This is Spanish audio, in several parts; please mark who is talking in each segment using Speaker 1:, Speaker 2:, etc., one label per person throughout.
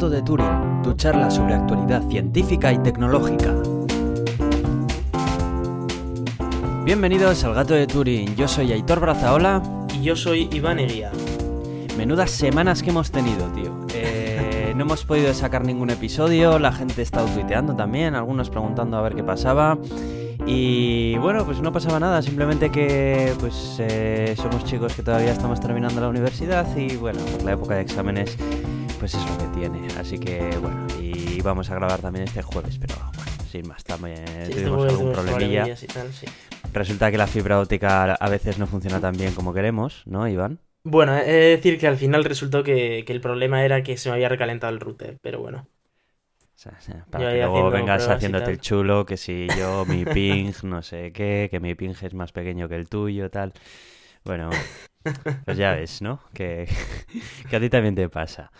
Speaker 1: Gato de Turing, tu charla sobre actualidad científica y tecnológica. Bienvenidos al Gato de Turing, yo soy Aitor Brazaola.
Speaker 2: Y yo soy Iván Eguía.
Speaker 1: Menudas semanas que hemos tenido, tío. Eh, no hemos podido sacar ningún episodio, la gente está tuiteando también, algunos preguntando a ver qué pasaba. Y bueno, pues no pasaba nada, simplemente que pues eh, somos chicos que todavía estamos terminando la universidad y bueno, pues la época de exámenes pues es lo que tiene. Así que bueno, y vamos a grabar también este jueves, pero bueno, sin más, también
Speaker 2: Sí,
Speaker 1: tuvimos
Speaker 2: este
Speaker 1: algún problemilla.
Speaker 2: problemillas y tal, sí.
Speaker 1: Resulta que la fibra óptica a veces no funciona tan bien como queremos, ¿no, Iván?
Speaker 2: Bueno, he de decir que al final resultó que, que el problema era que se me había recalentado el router, pero bueno.
Speaker 1: O sea,
Speaker 2: Yo
Speaker 1: para que luego vengas haciéndote el chulo, que si yo, mi ping, no sé qué, que mi ping es más pequeño que el tuyo, tal. Bueno, pues ya ves, ¿no? Que, que a ti también te pasa.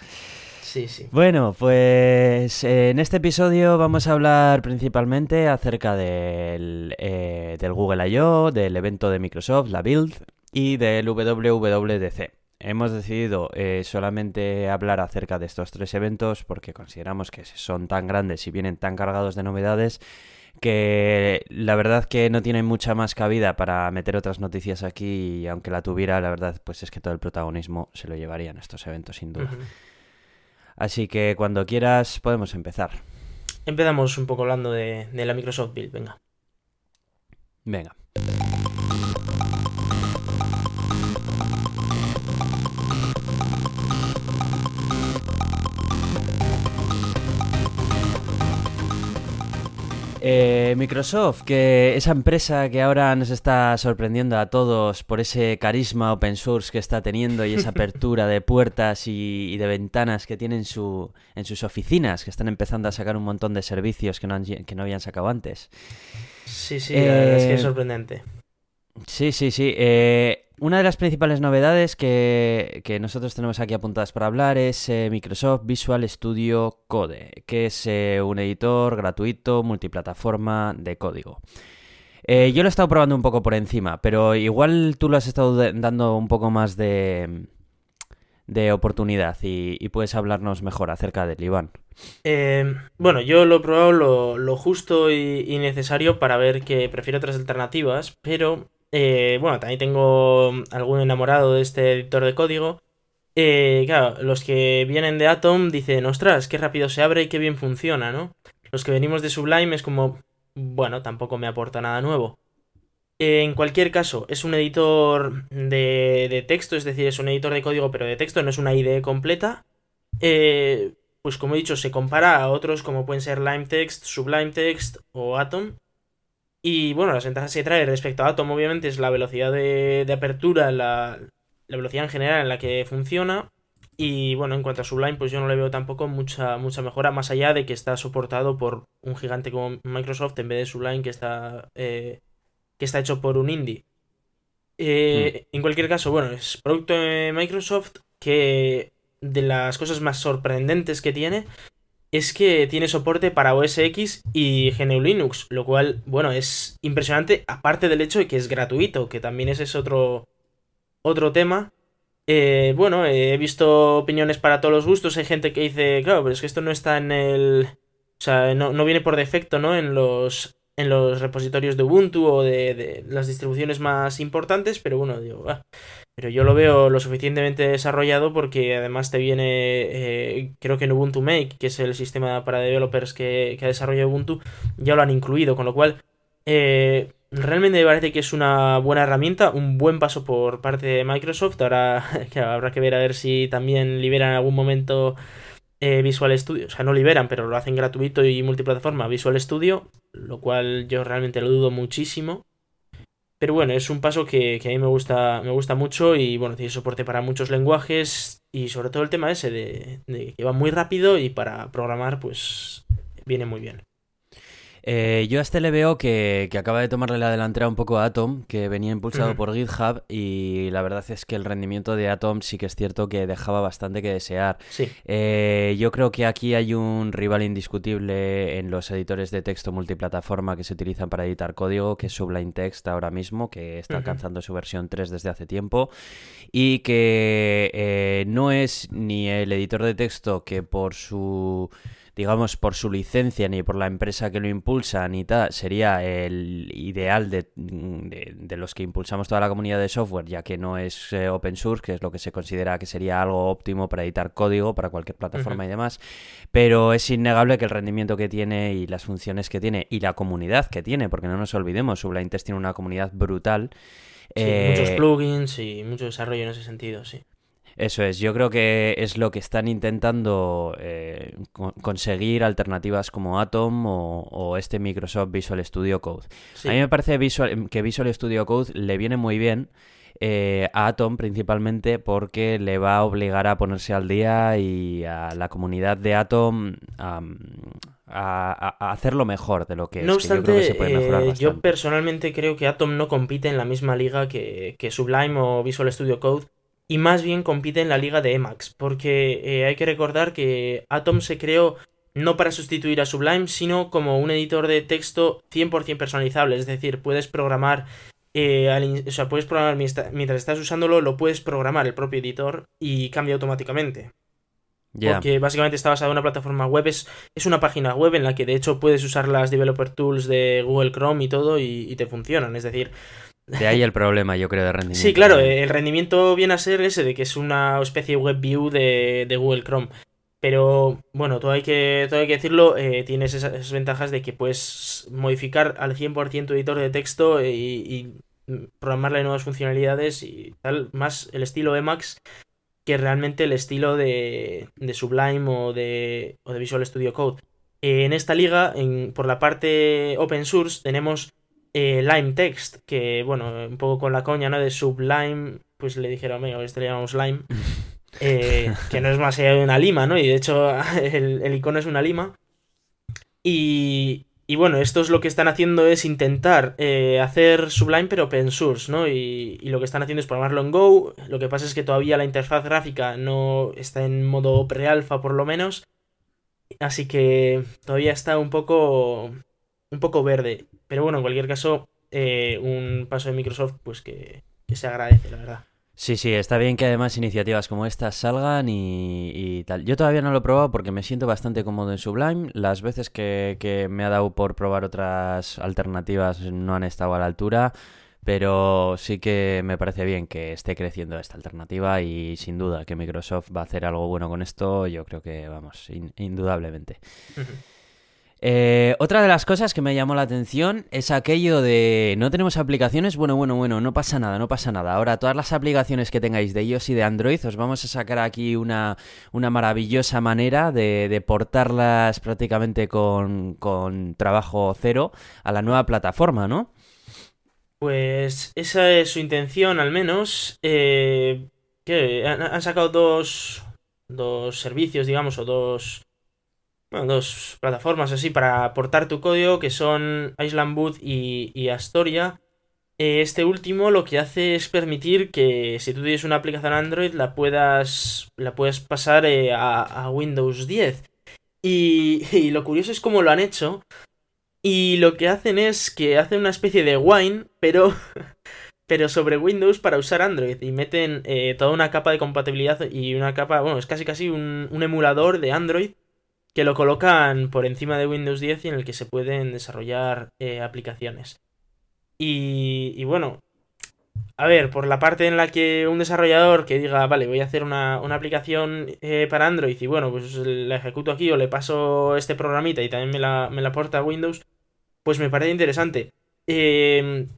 Speaker 2: Sí, sí.
Speaker 1: Bueno, pues eh, en este episodio vamos a hablar principalmente acerca del, eh, del Google I.O., del evento de Microsoft, la Build, y del WWDC. Hemos decidido eh, solamente hablar acerca de estos tres eventos porque consideramos que son tan grandes y vienen tan cargados de novedades que la verdad que no tienen mucha más cabida para meter otras noticias aquí y aunque la tuviera, la verdad pues es que todo el protagonismo se lo llevarían estos eventos sin duda. Así que cuando quieras podemos empezar.
Speaker 2: Empezamos un poco hablando de, de la Microsoft Build, venga.
Speaker 1: Venga. Eh, Microsoft, que esa empresa que ahora nos está sorprendiendo a todos por ese carisma open source que está teniendo y esa apertura de puertas y, y de ventanas que tiene en, su, en sus oficinas, que están empezando a sacar un montón de servicios que no, han- que no habían sacado antes.
Speaker 2: Sí, sí, la verdad es que es
Speaker 1: Eh,
Speaker 2: sorprendente.
Speaker 1: Sí, sí, sí. Eh, una de las principales novedades que, que nosotros tenemos aquí apuntadas para hablar es eh, Microsoft Visual Studio Code, que es eh, un editor gratuito multiplataforma de código. Yo lo he estado probando un poco por encima, pero igual tú lo has estado dando un poco más de, de oportunidad y, puedes hablarnos mejor acerca del Iván.
Speaker 2: Bueno, yo lo he probado lo, lo justo y, y necesario para ver que prefiero otras alternativas, pero eh, bueno, también tengo algún enamorado de este editor de código. Eh, claro, los que vienen de Atom dicen, ostras, qué rápido se abre y qué bien funciona, ¿no? Los que venimos de Sublime es como, bueno, tampoco me aporta nada nuevo. En cualquier caso, es un editor de, de texto, es decir, es un editor de código, pero de texto, no es una IDE completa. Eh, pues como he dicho, se compara a otros como pueden ser LimeText, Sublime Text o Atom. Y bueno, las ventajas que trae respecto a Atom, obviamente, es la velocidad de, de apertura, la, la velocidad en general en la que funciona. Y bueno, en cuanto a Sublime, pues yo no le veo tampoco mucha, mucha mejora, más allá de que está soportado por un gigante como Microsoft en vez de Sublime, que está, eh, que está hecho por un indie. Eh, En cualquier caso, bueno, es producto de Microsoft que de las cosas más sorprendentes que tiene es que tiene soporte para OS X y GNU Linux, lo cual, bueno, es impresionante, aparte del hecho de que es gratuito, que también ese es otro, otro tema. Eh, bueno, he visto opiniones para todos los gustos, hay gente que dice, claro, pero es que esto no está en el... O sea, no, no viene por defecto, ¿no? En los, en los repositorios de Ubuntu o de, de las distribuciones más importantes, pero bueno, digo, ah, pero yo lo veo lo suficientemente desarrollado porque además te viene, eh, creo que en Ubuntu Make, que es el sistema para developers que, que ha desarrollado Ubuntu, ya lo han incluido, con lo cual eh, realmente me parece que es una buena herramienta, un buen paso por parte de Microsoft. Ahora que habrá que ver a ver si también liberan en algún momento eh, Visual Studio, o sea, no liberan, pero lo hacen gratuito y multiplataforma Visual Studio, lo cual yo realmente lo dudo muchísimo. Pero bueno, es un paso que, a mí me gusta, me gusta mucho y bueno, tiene soporte para muchos lenguajes y sobre todo el tema ese de, de que va muy rápido y para programar pues viene muy bien.
Speaker 1: Eh, yo a este le veo que, acaba de tomarle la delantera un poco a Atom, que venía impulsado por GitHub, y la verdad es que el rendimiento de Atom sí que es cierto que dejaba bastante que desear.
Speaker 2: Sí.
Speaker 1: Eh, yo creo que aquí hay un rival indiscutible en los editores de texto multiplataforma que se utilizan para editar código, que es Sublime Text ahora mismo, que está alcanzando su versión 3 desde hace tiempo, y que eh, no es ni el editor de texto que por su digamos, por su licencia ni por la empresa que lo impulsa ni tal, sería el ideal de, de, los que impulsamos toda la comunidad de software, ya que no es eh, open source, que es lo que se considera que sería algo óptimo para editar código para cualquier plataforma y demás. Pero es innegable que el rendimiento que tiene y las funciones que tiene y la comunidad que tiene, porque no nos olvidemos, Sublime Test tiene una comunidad brutal.
Speaker 2: muchos eh, plugins y mucho desarrollo en ese sentido, sí.
Speaker 1: Eso es, yo creo que es lo que están intentando eh, conseguir alternativas como Atom o, este Microsoft Visual Studio Code. A mí me parece que Visual Studio Code le viene muy bien eh, a Atom principalmente porque le va a obligar a ponerse al día y a la comunidad de Atom a, hacerlo mejor de lo que
Speaker 2: no Obstante, yo eh, yo personalmente creo que Atom no compite en la misma liga que, que Sublime o Visual Studio Code y más bien compite en la liga de Emacs, porque eh, hay que recordar que Atom se creó no para sustituir a Sublime, sino como un editor de texto 100% personalizable, es decir, puedes programar, eh, o sea, puedes programar mientras estás usándolo, lo puedes programar el propio editor y cambia automáticamente. Porque básicamente está basado en una plataforma web, es, es, una página web en la que de hecho puedes usar las developer tools de Google Chrome y todo y, y te funcionan. Es decir,
Speaker 1: de ahí el problema, yo creo, de rendimiento.
Speaker 2: Sí, claro, el rendimiento viene a ser ese de que es una especie de web view de, Google Chrome. Pero bueno, todo hay que, todo hay que decirlo, eh, tienes esas, ventajas de que puedes modificar al 100% tu editor de texto y, programarle nuevas funcionalidades y tal, más el estilo Emacs que realmente el estilo de, de Sublime o de, o de Visual Studio Code. en esta liga, en, por la parte open source, tenemos eh, Lime Text, que bueno, un poco con la coña, ¿no? De Sublime, pues le dijeron, venga, este le llamamos Lime, eh, que no es más allá de una lima, ¿no? Y de hecho el, icono es una lima. Y, y, bueno, estos lo que están haciendo es intentar eh, hacer Sublime pero open source, ¿no? Y, y, lo que están haciendo es programarlo en Go. Lo que pasa es que todavía la interfaz gráfica no está en modo pre-alfa por lo menos. Así que todavía está un poco un poco verde. Pero bueno, en cualquier caso, eh, un paso de Microsoft, pues que, se agradece, la verdad.
Speaker 1: Sí, sí, está bien que además iniciativas como estas salgan y, tal. Yo todavía no lo he probado porque me siento bastante cómodo en Sublime. Las veces que, que, me ha dado por probar otras alternativas no han estado a la altura, pero sí que me parece bien que esté creciendo esta alternativa y sin duda que Microsoft va a hacer algo bueno con esto, yo creo que, vamos, indudablemente. Eh, otra de las cosas que me llamó la atención es aquello de no tenemos aplicaciones, bueno, bueno, bueno, no pasa nada, no pasa nada. Ahora, todas las aplicaciones que tengáis de iOS y de Android, os vamos a sacar aquí una, una maravillosa manera de, de portarlas prácticamente con, con, trabajo cero a la nueva plataforma, ¿no?
Speaker 2: Pues esa es su intención, al menos. Eh, que han, han sacado dos, dos servicios, digamos, o dos bueno, dos plataformas así para aportar tu código que son Island Boot y, Astoria. Eh, este último lo que hace es permitir que si tú tienes una aplicación Android la puedas, la puedes pasar eh, a, Windows 10. Y, lo curioso es cómo lo han hecho. Y lo que hacen es que hacen una especie de Wine, pero, pero sobre Windows para usar Android. Y meten eh, toda una capa de compatibilidad y una capa, bueno, es casi casi un, un emulador de Android que lo colocan por encima de Windows 10 y en el que se pueden desarrollar eh, aplicaciones. Y, bueno, a ver, por la parte en la que un desarrollador que diga, vale, voy a hacer una, aplicación eh, para Android y bueno, pues la ejecuto aquí o le paso este programita y también me la, me la porta Windows, pues me parece interesante. Em,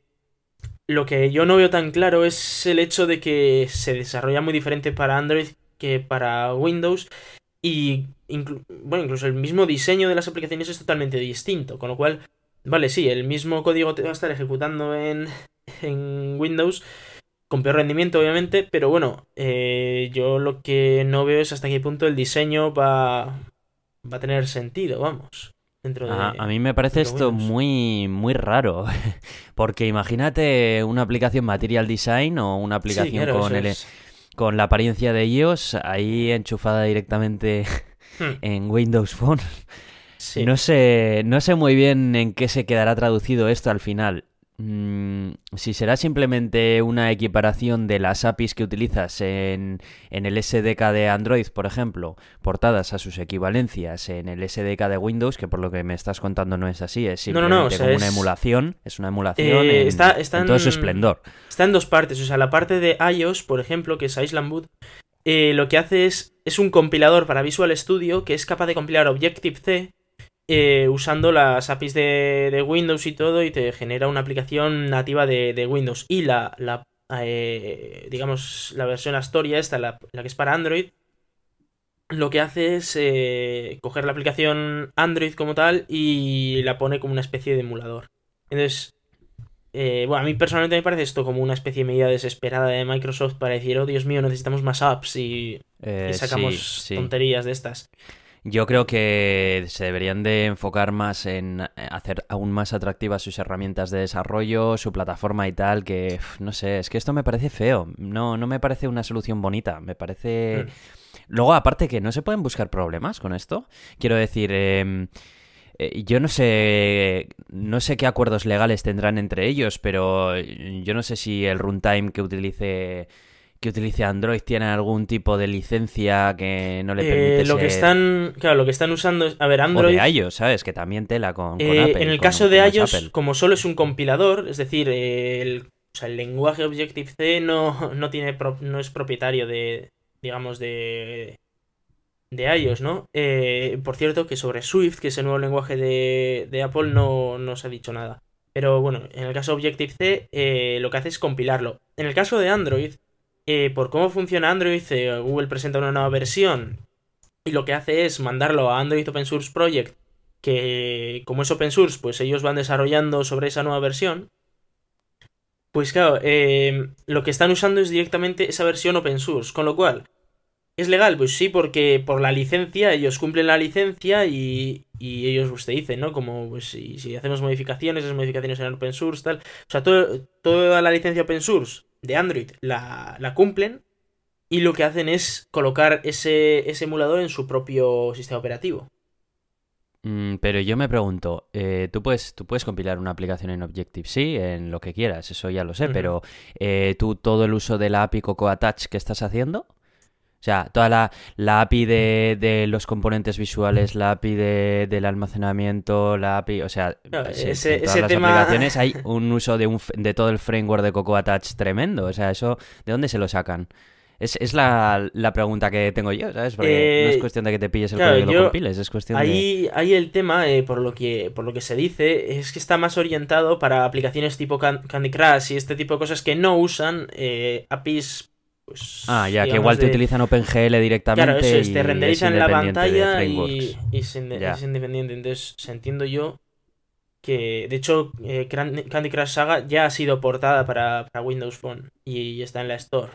Speaker 2: lo que yo no veo tan claro es el hecho de que se desarrolla muy diferente para Android que para Windows y bueno, incluso el mismo diseño de las aplicaciones es totalmente distinto. Con lo cual, vale, sí, el mismo código te va a estar ejecutando en, en Windows. Con peor rendimiento, obviamente. Pero bueno, eh, yo lo que no veo es hasta qué punto el diseño va, va a tener sentido, vamos. dentro de...
Speaker 1: A, a mí me parece esto
Speaker 2: Windows.
Speaker 1: muy, muy raro. Porque imagínate una aplicación Material Design o una
Speaker 2: Sí,
Speaker 1: aplicación
Speaker 2: claro,
Speaker 1: con,
Speaker 2: eso
Speaker 1: el,
Speaker 2: es.
Speaker 1: Con la apariencia de iOS ahí enchufada directamente
Speaker 2: Hmm,
Speaker 1: en Windows Phone.
Speaker 2: sí.
Speaker 1: No sé, no sé muy bien en qué se quedará traducido esto al final. Mm, si será simplemente una equiparación de las APIs que utilizas en, en el SDK de Android, por ejemplo, portadas a sus equivalencias en el SDK de Windows, que por lo que me estás contando no es así, es
Speaker 2: No, no,
Speaker 1: simplemente
Speaker 2: no, o sea,
Speaker 1: como una emulación, es una emulación
Speaker 2: Eh,
Speaker 1: en,
Speaker 2: está- está
Speaker 1: en todo su
Speaker 2: en-
Speaker 1: esplendor.
Speaker 2: Está en dos partes. O sea, la parte de iOS, por ejemplo, que es Island Boot, eh, lo que hace es, es un compilador para Visual Studio que es capaz de compilar Objective-C eh, usando las APIs de, de Windows y todo y te genera una aplicación nativa de, de Windows. Y la, la eh, digamos, la versión Astoria, esta, la, la que es para Android, lo que hace es eh, coger la aplicación Android como tal y la pone como una especie de emulador. Entonces, eh, bueno, a mí personalmente me parece esto como una especie de medida desesperada de Microsoft para decir, oh Dios mío, necesitamos más apps y,
Speaker 1: Eh,
Speaker 2: y sacamos
Speaker 1: sí, sí.
Speaker 2: tonterías de estas.
Speaker 1: Yo creo que se deberían de enfocar más en eh, hacer aún más atractivas sus herramientas de desarrollo, su plataforma y tal, que no sé, es que esto me parece feo, no, no me parece una solución bonita, me parece... Luego, aparte que no se pueden buscar problemas con esto, quiero decir, em, eh, yo no sé, no sé qué acuerdos legales tendrán entre ellos, pero yo no sé si el runtime que utilice que utilice Android tiene algún tipo de licencia que no le
Speaker 2: Eh,
Speaker 1: permite
Speaker 2: lo que están, claro, lo que están usando es, a ver, Android,
Speaker 1: o de iOS, ¿sabes? Que también tela con, con
Speaker 2: eh,
Speaker 1: Apple.
Speaker 2: en el
Speaker 1: con-
Speaker 2: caso de iOS,
Speaker 1: Apple.
Speaker 2: como solo es un compilador, es decir, el, o sea, el lenguaje Objective-C no, no, tiene no es propietario de, digamos, de, de iOS, ¿no? Eh, por cierto, que sobre Swift, que es el nuevo lenguaje de, de Apple, no, no se ha dicho nada. Pero bueno, en el caso Objective-C, eh, lo que hace es compilarlo. En el caso de Android, eh, por cómo funciona Android, Google presenta una nueva versión y lo que hace es mandarlo a Android Open Source Project, que como es open source, pues ellos van desarrollando sobre esa nueva versión. Pues claro, eh, lo que están usando es directamente esa versión open source, con lo cual, ¿es legal? Pues sí, porque por la licencia, ellos cumplen la licencia y, y ellos pues, te dicen, ¿no? Como, pues si, hacemos modificaciones, esas modificaciones serán open source, tal. O sea, todo- toda la licencia open source de Android la, la cumplen y lo que hacen es colocar ese, ese emulador en su propio sistema operativo.
Speaker 1: Mm, pero yo me pregunto, eh, tú, puedes, tú puedes compilar una aplicación en Objective-C, en lo que quieras, eso ya lo sé, pero eh, tú todo el uso de la API Cocoa Attach que estás haciendo, o sea, toda la, la API de, de los componentes visuales, la API de- del almacenamiento, la API, o sea, se-
Speaker 2: ese-
Speaker 1: todas
Speaker 2: ese
Speaker 1: las
Speaker 2: tema-
Speaker 1: aplicaciones hay un uso de, un, de todo el framework de Cocoa Attach tremendo, o sea, eso, ¿de dónde se lo sacan? Es, es la, la pregunta que tengo yo, ¿sabes? Porque no
Speaker 2: Eh,
Speaker 1: es cuestión de que te pilles el
Speaker 2: claro,
Speaker 1: código y lo compiles, es cuestión de...
Speaker 2: Ahí, ahí el tema, eh, por, lo que, por lo que se dice, es que está más orientado para aplicaciones tipo Can- Candy Crush y este tipo de cosas que no usan eh, APIs. Pues,
Speaker 1: Ah, ya, que igual te
Speaker 2: de-
Speaker 1: utilizan OpenGL directamente.
Speaker 2: Claro, eso es,
Speaker 1: y
Speaker 2: te renderizan
Speaker 1: es
Speaker 2: la pantalla y, y es, inde-
Speaker 1: Ya.
Speaker 2: es independiente. Entonces, entiendo yo que, de hecho, eh, Candy Crush Saga ya ha sido portada para, para Windows Phone y está en la Store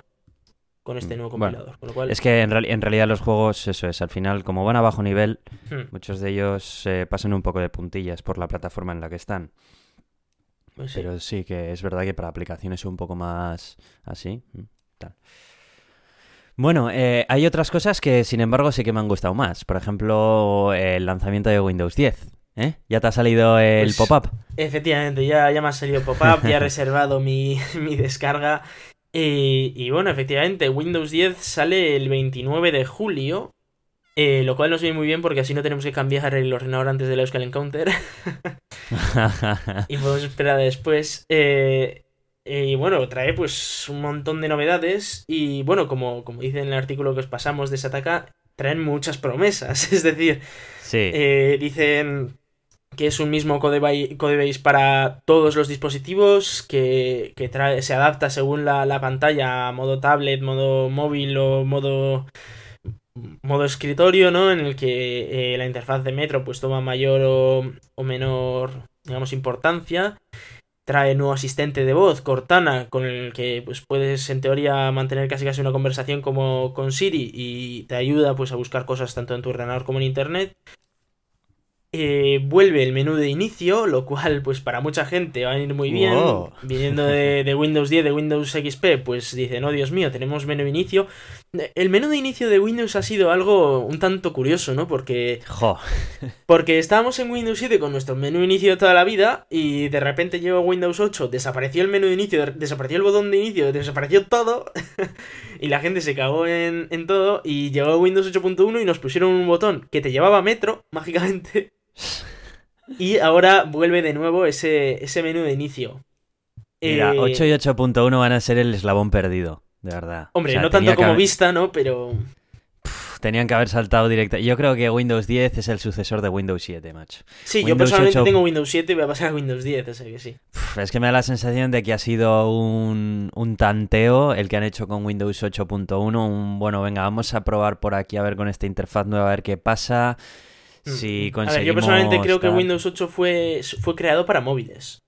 Speaker 2: con este
Speaker 1: Mm,
Speaker 2: nuevo
Speaker 1: bueno,
Speaker 2: compilador. con lo cual,
Speaker 1: Es que en, real- en realidad los juegos, eso es, al final, como van a bajo nivel,
Speaker 2: hmm,
Speaker 1: muchos de ellos eh, pasan un poco de puntillas por la plataforma en la que están.
Speaker 2: pues.
Speaker 1: Pero sí que es verdad que para aplicaciones un poco más así. mm, tal. Bueno, eh, hay otras cosas que sin embargo sí que me han gustado más. Por ejemplo, el lanzamiento de Windows 10. ¿eh? ¿Ya te ha salido el
Speaker 2: Pues,
Speaker 1: pop-up?
Speaker 2: Efectivamente, ya, ya me ha salido pop-up, ya he reservado mi, mi descarga. Y, y bueno, efectivamente, Windows 10 sale el 29 de julio. eh, lo cual nos viene muy bien porque así no tenemos que cambiar el ordenador antes del Euskal Encounter. y podemos esperar después. Eh, y bueno, trae pues un montón de novedades. Y bueno, como, como dice en el artículo que os pasamos de Sataka, traen muchas promesas. Es decir,
Speaker 1: sí.
Speaker 2: eh, dicen que es un mismo codebase, codebase para todos los dispositivos, que, que trae, se adapta según la, la pantalla a modo tablet, modo móvil o modo modo escritorio, ¿no? En el que eh, la interfaz de Metro pues toma mayor o, o menor, digamos, importancia. Trae nuevo asistente de voz, Cortana, con el que pues puedes en teoría mantener casi casi una conversación como con Siri y te ayuda pues a buscar cosas tanto en tu ordenador como en internet. eh, vuelve el menú de inicio, lo cual pues para mucha gente va a ir muy bien.
Speaker 1: Wow.
Speaker 2: Viniendo de, de Windows 10, de Windows XP, pues dicen, oh Dios mío, tenemos menú de inicio. El menú de inicio de Windows ha sido algo un tanto curioso, ¿no? Porque,
Speaker 1: Jo.
Speaker 2: porque estábamos en Windows 7 con nuestro menú de inicio de toda la vida y de repente llegó Windows 8, desapareció el menú de inicio, desapareció el botón de inicio, desapareció todo y la gente se cagó en, en todo y llegó Windows 8.1 y nos pusieron un botón que te llevaba a Metro, mágicamente. Y ahora vuelve de nuevo ese, ese menú de inicio.
Speaker 1: Mira,
Speaker 2: Eh,
Speaker 1: 8 y 8.1 van a ser el eslabón perdido, de verdad.
Speaker 2: Hombre,
Speaker 1: O sea,
Speaker 2: no tanto como
Speaker 1: haber-
Speaker 2: vista, ¿no? Pero...
Speaker 1: Tenían que haber saltado directo. Yo creo que Windows 10 es el sucesor de Windows 7, macho.
Speaker 2: Sí, yo personalmente
Speaker 1: 8
Speaker 2: tengo Windows 7 y voy a pasar a Windows 10, así que sí.
Speaker 1: Es que me da la sensación de que ha sido un, un tanteo el que han hecho con Windows 8.1. Un bueno, venga, vamos a probar por aquí a ver con esta interfaz nueva a ver qué pasa. Si
Speaker 2: Mm.
Speaker 1: conseguimos.
Speaker 2: A ver, yo personalmente creo que. Windows 8 fue, fue creado para móviles.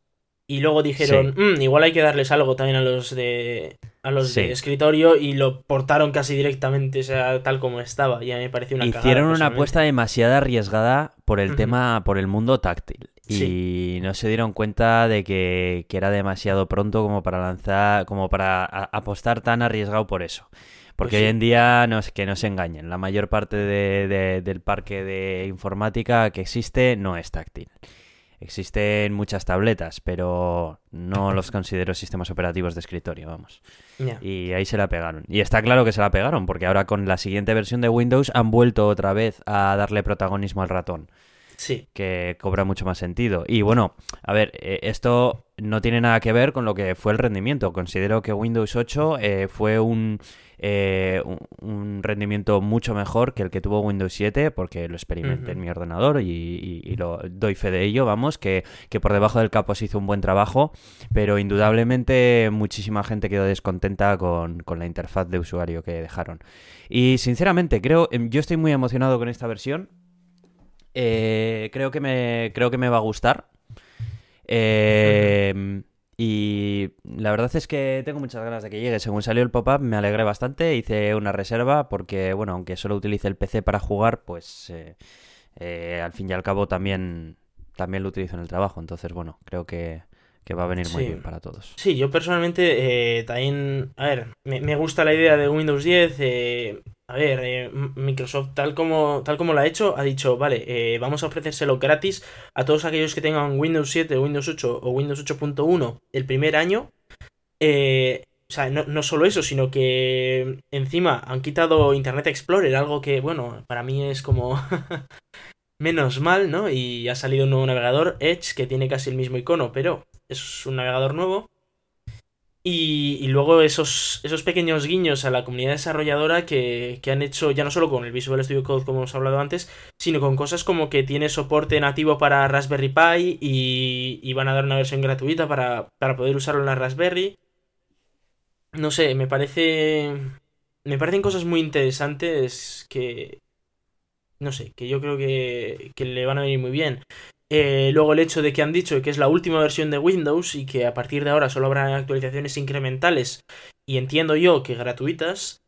Speaker 2: Y luego dijeron, "Mm, igual hay que darles algo también a los de a los
Speaker 1: Sí.
Speaker 2: de escritorio y lo portaron casi directamente, o sea, tal como estaba. Y a mí me pareció una cagada,
Speaker 1: Hicieron una apuesta demasiado arriesgada por el tema, por el mundo táctil. Y no se dieron cuenta de que, que era demasiado pronto como para lanzar, como para a- apostar tan arriesgado por eso. Porque
Speaker 2: Pues
Speaker 1: hoy
Speaker 2: sí.
Speaker 1: en día, no, es- que no se engañen, la mayor parte de- de- del parque de informática que existe no es táctil. Existen muchas tabletas, pero no los considero sistemas operativos de escritorio, vamos. Y ahí se la pegaron. Y está claro que se la pegaron, porque ahora con la siguiente versión de Windows han vuelto otra vez a darle protagonismo al ratón,
Speaker 2: Sí.
Speaker 1: que cobra mucho más sentido. Y bueno, a ver, eh, esto no tiene nada que ver con lo que fue el rendimiento. Considero que Windows 8 eh, fue un, eh, un- un rendimiento mucho mejor que el que tuvo Windows 7, porque lo experimenté en mi ordenador y, y- y lo doy fe de ello, vamos, que, que por debajo del capo se hizo un buen trabajo, pero indudablemente muchísima gente quedó descontenta con, con la interfaz de usuario que dejaron. Y sinceramente, creo, em, yo estoy muy emocionado con esta versión. Eh, creo que me creo que me va a gustar. Eh, y la verdad es que tengo muchas ganas de que llegue. Según salió el pop-up me alegré bastante, hice una reserva porque, bueno, aunque solo utilice el PC para jugar, pues eh, eh, al fin y al cabo también, también lo utilizo en el trabajo. Entonces, bueno, creo que, que va a venir muy
Speaker 2: Sí.
Speaker 1: bien para todos.
Speaker 2: Sí, yo personalmente eh, también, a ver, me, me gusta la idea de Windows 10. eh, a ver, eh, Microsoft tal como, tal como lo ha hecho, ha dicho, vale, eh, vamos a ofrecérselo gratis a todos aquellos que tengan Windows 7, Windows 8 o Windows 8.1 el primer año. Eh, o sea, no, no solo eso, sino que encima han quitado Internet Explorer, algo que, bueno, para mí es como menos mal, ¿no? Y ha salido un nuevo navegador, Edge, que tiene casi el mismo icono, pero es un navegador nuevo. Y, luego esos, esos pequeños guiños a la comunidad desarrolladora que, que han hecho ya no solo con el Visual Studio Code como hemos hablado antes, sino con cosas como que tiene soporte nativo para Raspberry Pi y, y van a dar una versión gratuita para, para poder usarlo en la Raspberry. No sé, me parece... Me parecen cosas muy interesantes que... No sé, que yo creo que, que le van a venir muy bien. Eh, luego el hecho de que han dicho que es la última versión de Windows y que a partir de ahora solo habrá actualizaciones incrementales y entiendo yo que gratuitas.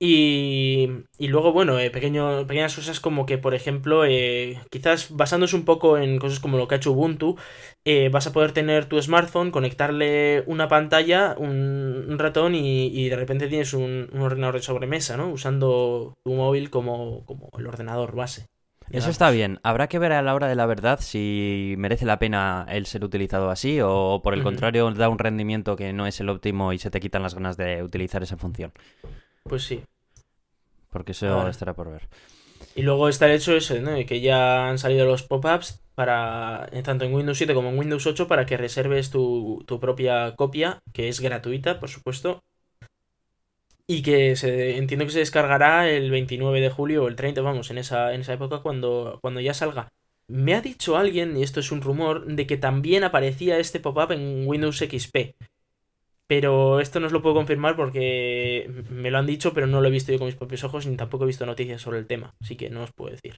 Speaker 2: Y, y luego, bueno, eh, pequeñas cosas como que, por ejemplo, eh, quizás basándose un poco en cosas como lo que ha hecho Ubuntu, vas a poder tener tu smartphone, conectarle una pantalla, un, ratón y, de repente tienes un, un ordenador de sobremesa, ¿no? Usando tu móvil como, como el ordenador base.
Speaker 1: Eso está bien. Habrá que ver a la hora de la verdad si merece la pena el ser utilizado así o por el contrario da un rendimiento que no es el óptimo y se te quitan las ganas de utilizar esa función.
Speaker 2: Pues sí.
Speaker 1: Porque eso estará por ver.
Speaker 2: Y luego está el hecho ese, ¿no? Que ya han salido los pop-ups para eh, tanto en Windows 7 como en Windows 8 para que reserves tu, tu propia copia, que es gratuita, por supuesto. Y que se, entiendo que se descargará el 29 de julio o el 30, vamos, en esa, en esa época cuando, cuando ya salga. Me ha dicho alguien, y esto es un rumor, de que también aparecía este pop-up en Windows XP. Pero esto no os lo puedo confirmar porque me lo han dicho, pero no lo he visto yo con mis propios ojos ni tampoco he visto noticias sobre el tema. Así que no os puedo decir.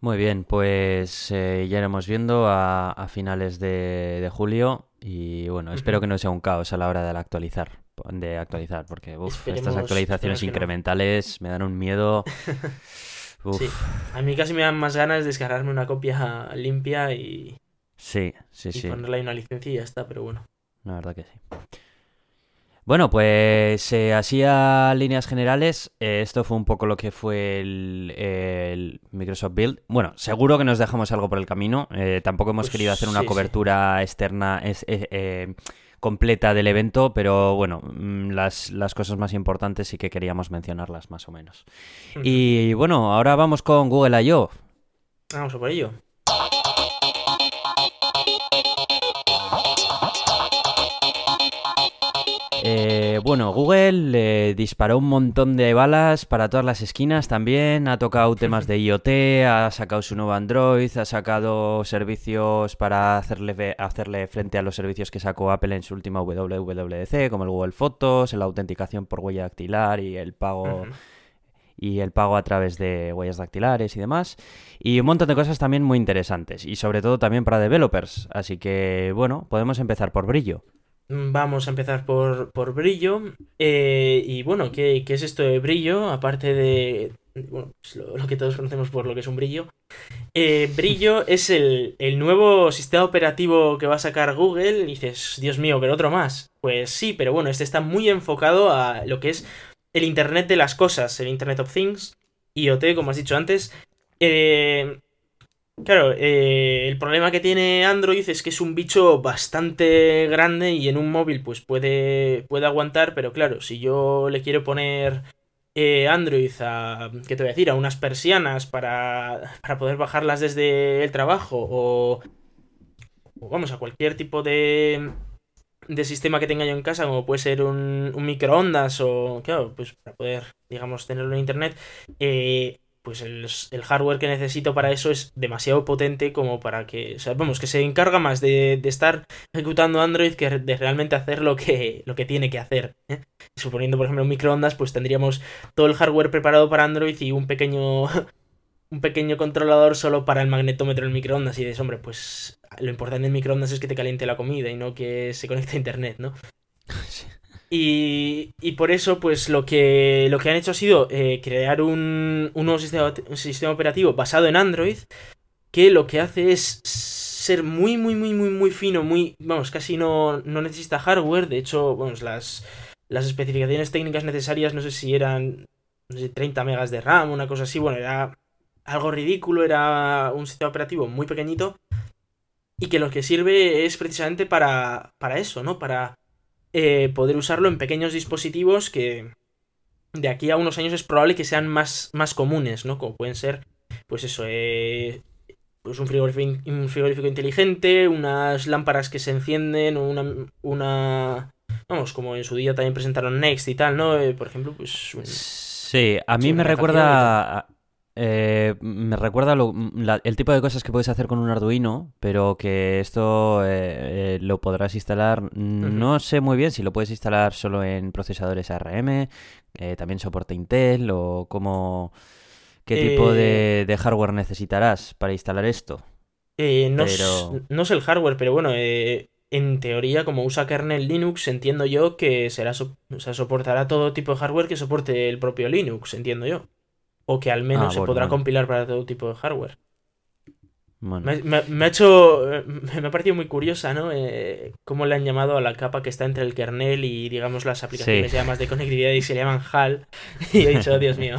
Speaker 1: Muy bien, pues eh, ya iremos viendo a, a finales de, de julio y bueno, espero que no sea un caos a la hora de la actualizar, de actualizar, porque uf,
Speaker 2: Esperemos-
Speaker 1: estas actualizaciones
Speaker 2: no.
Speaker 1: incrementales me dan un miedo. Uf.
Speaker 2: Sí. A mí casi me dan más ganas de descargarme una copia limpia y,
Speaker 1: Sí, sí,
Speaker 2: y
Speaker 1: sí.
Speaker 2: ponerle ahí una licencia y ya está, pero bueno.
Speaker 1: La verdad que sí. Bueno, pues eh, así a líneas generales, eh, esto fue un poco lo que fue el, el Microsoft Build. Bueno, seguro que nos dejamos algo por el camino. eh, tampoco hemos
Speaker 2: Pues
Speaker 1: querido hacer una
Speaker 2: sí, sí.
Speaker 1: cobertura externa es- eh, completa del evento, pero bueno, mm, las, las cosas más importantes sí que queríamos mencionarlas más o menos. Y bueno, ahora vamos con Google I.O.
Speaker 2: Vamos a por ello.
Speaker 1: Eh, bueno, Google eh, disparó un montón de balas para todas las esquinas también. Ha tocado temas de IoT, ha sacado su nuevo Android, ha sacado servicios para hacerle, hacerle frente a los servicios que sacó Apple en su última WWDC, como el Google Fotos, la autenticación por huella dactilar y el pago y el pago a través de huellas dactilares y demás. Y un montón de cosas también muy interesantes. Y sobre todo también para developers. Así que, bueno, podemos empezar por brillo.
Speaker 2: Vamos a empezar por, por brillo. Eh, y bueno, ¿qué, qué es esto de brillo? Aparte de bueno, pues lo, lo que todos conocemos por lo que es un brillo. Eh, brillo es el, el nuevo sistema operativo que va a sacar Google. Y dices, Dios mío, pero otro más. Pues sí, pero bueno, este está muy enfocado a lo que es el Internet de las cosas, el Internet of Things, IoT, como has dicho antes. Eh, Claro, eh, el problema que tiene Android es que es un bicho bastante grande y en un móvil pues puede, puede aguantar, pero claro, si yo le quiero poner eh, Android a, ¿qué te voy a decir? A unas persianas para, para poder bajarlas desde el trabajo o, o vamos, a cualquier tipo de, de sistema que tenga yo en casa, como puede ser un, un microondas o, claro, pues para poder, digamos, tenerlo en internet, eh, pues el, hardware que necesito para eso es demasiado potente como para que, o vamos, que se encarga más de, estar ejecutando Android que de realmente hacer lo que, lo que tiene que hacer. ¿eh? Suponiendo, por ejemplo, microondas, pues tendríamos todo el hardware preparado para Android y un pequeño, un pequeño controlador solo para el magnetómetro del microondas. Y dices, hombre, pues lo importante del microondas es que te caliente la comida y no que se conecte a internet, ¿no? Y, y por eso, pues lo que, lo que han hecho ha sido eh, crear un, un nuevo sistema, un sistema operativo basado en Android que lo que hace es ser muy, muy, muy, muy, muy fino, muy, vamos, casi no, no necesita hardware. De hecho, vamos, las, las especificaciones técnicas necesarias, no sé si eran no sé, 30 megas de RAM, una cosa así, bueno, era algo ridículo, era un sistema operativo muy pequeñito y que lo que sirve es precisamente para, para eso, ¿no? Para eh, poder usarlo en pequeños dispositivos que de aquí a unos años es probable que sean más, más comunes, ¿no? Como pueden ser, pues eso, eh, pues un frigorífico, un frigorífico inteligente, unas lámparas que se encienden, una, una... Vamos, como en su día también presentaron Next y tal, ¿no? Eh, por ejemplo, pues... un-
Speaker 1: Sí, a mí
Speaker 2: Sí,
Speaker 1: me recuerda. Eh, me recuerda lo- la- el tipo de cosas que puedes hacer con un Arduino, pero que esto eh, eh, lo podrás instalar. No sé muy bien si lo puedes instalar solo en procesadores ARM, eh, también soporta Intel o cómo. ¿Qué tipo de, de hardware necesitarás para instalar esto?
Speaker 2: Eh, no,
Speaker 1: Pero-
Speaker 2: no sé el hardware, pero bueno, eh, en teoría, como usa kernel Linux, entiendo yo que será so- o sea, soportará todo tipo de hardware que soporte el propio Linux, entiendo yo. O que al menos
Speaker 1: Ah,
Speaker 2: se
Speaker 1: bueno,
Speaker 2: podrá
Speaker 1: bueno.
Speaker 2: compilar para todo tipo de hardware.
Speaker 1: Bueno,
Speaker 2: Me, me- me ha hecho. eh, Me ha parecido muy curiosa, ¿no? Eh, cómo le han llamado a la capa que está entre el kernel y, digamos, las aplicaciones
Speaker 1: Sí.
Speaker 2: ya más de conectividad y se le llaman HAL. Y he dicho, "Oh, Dios mío.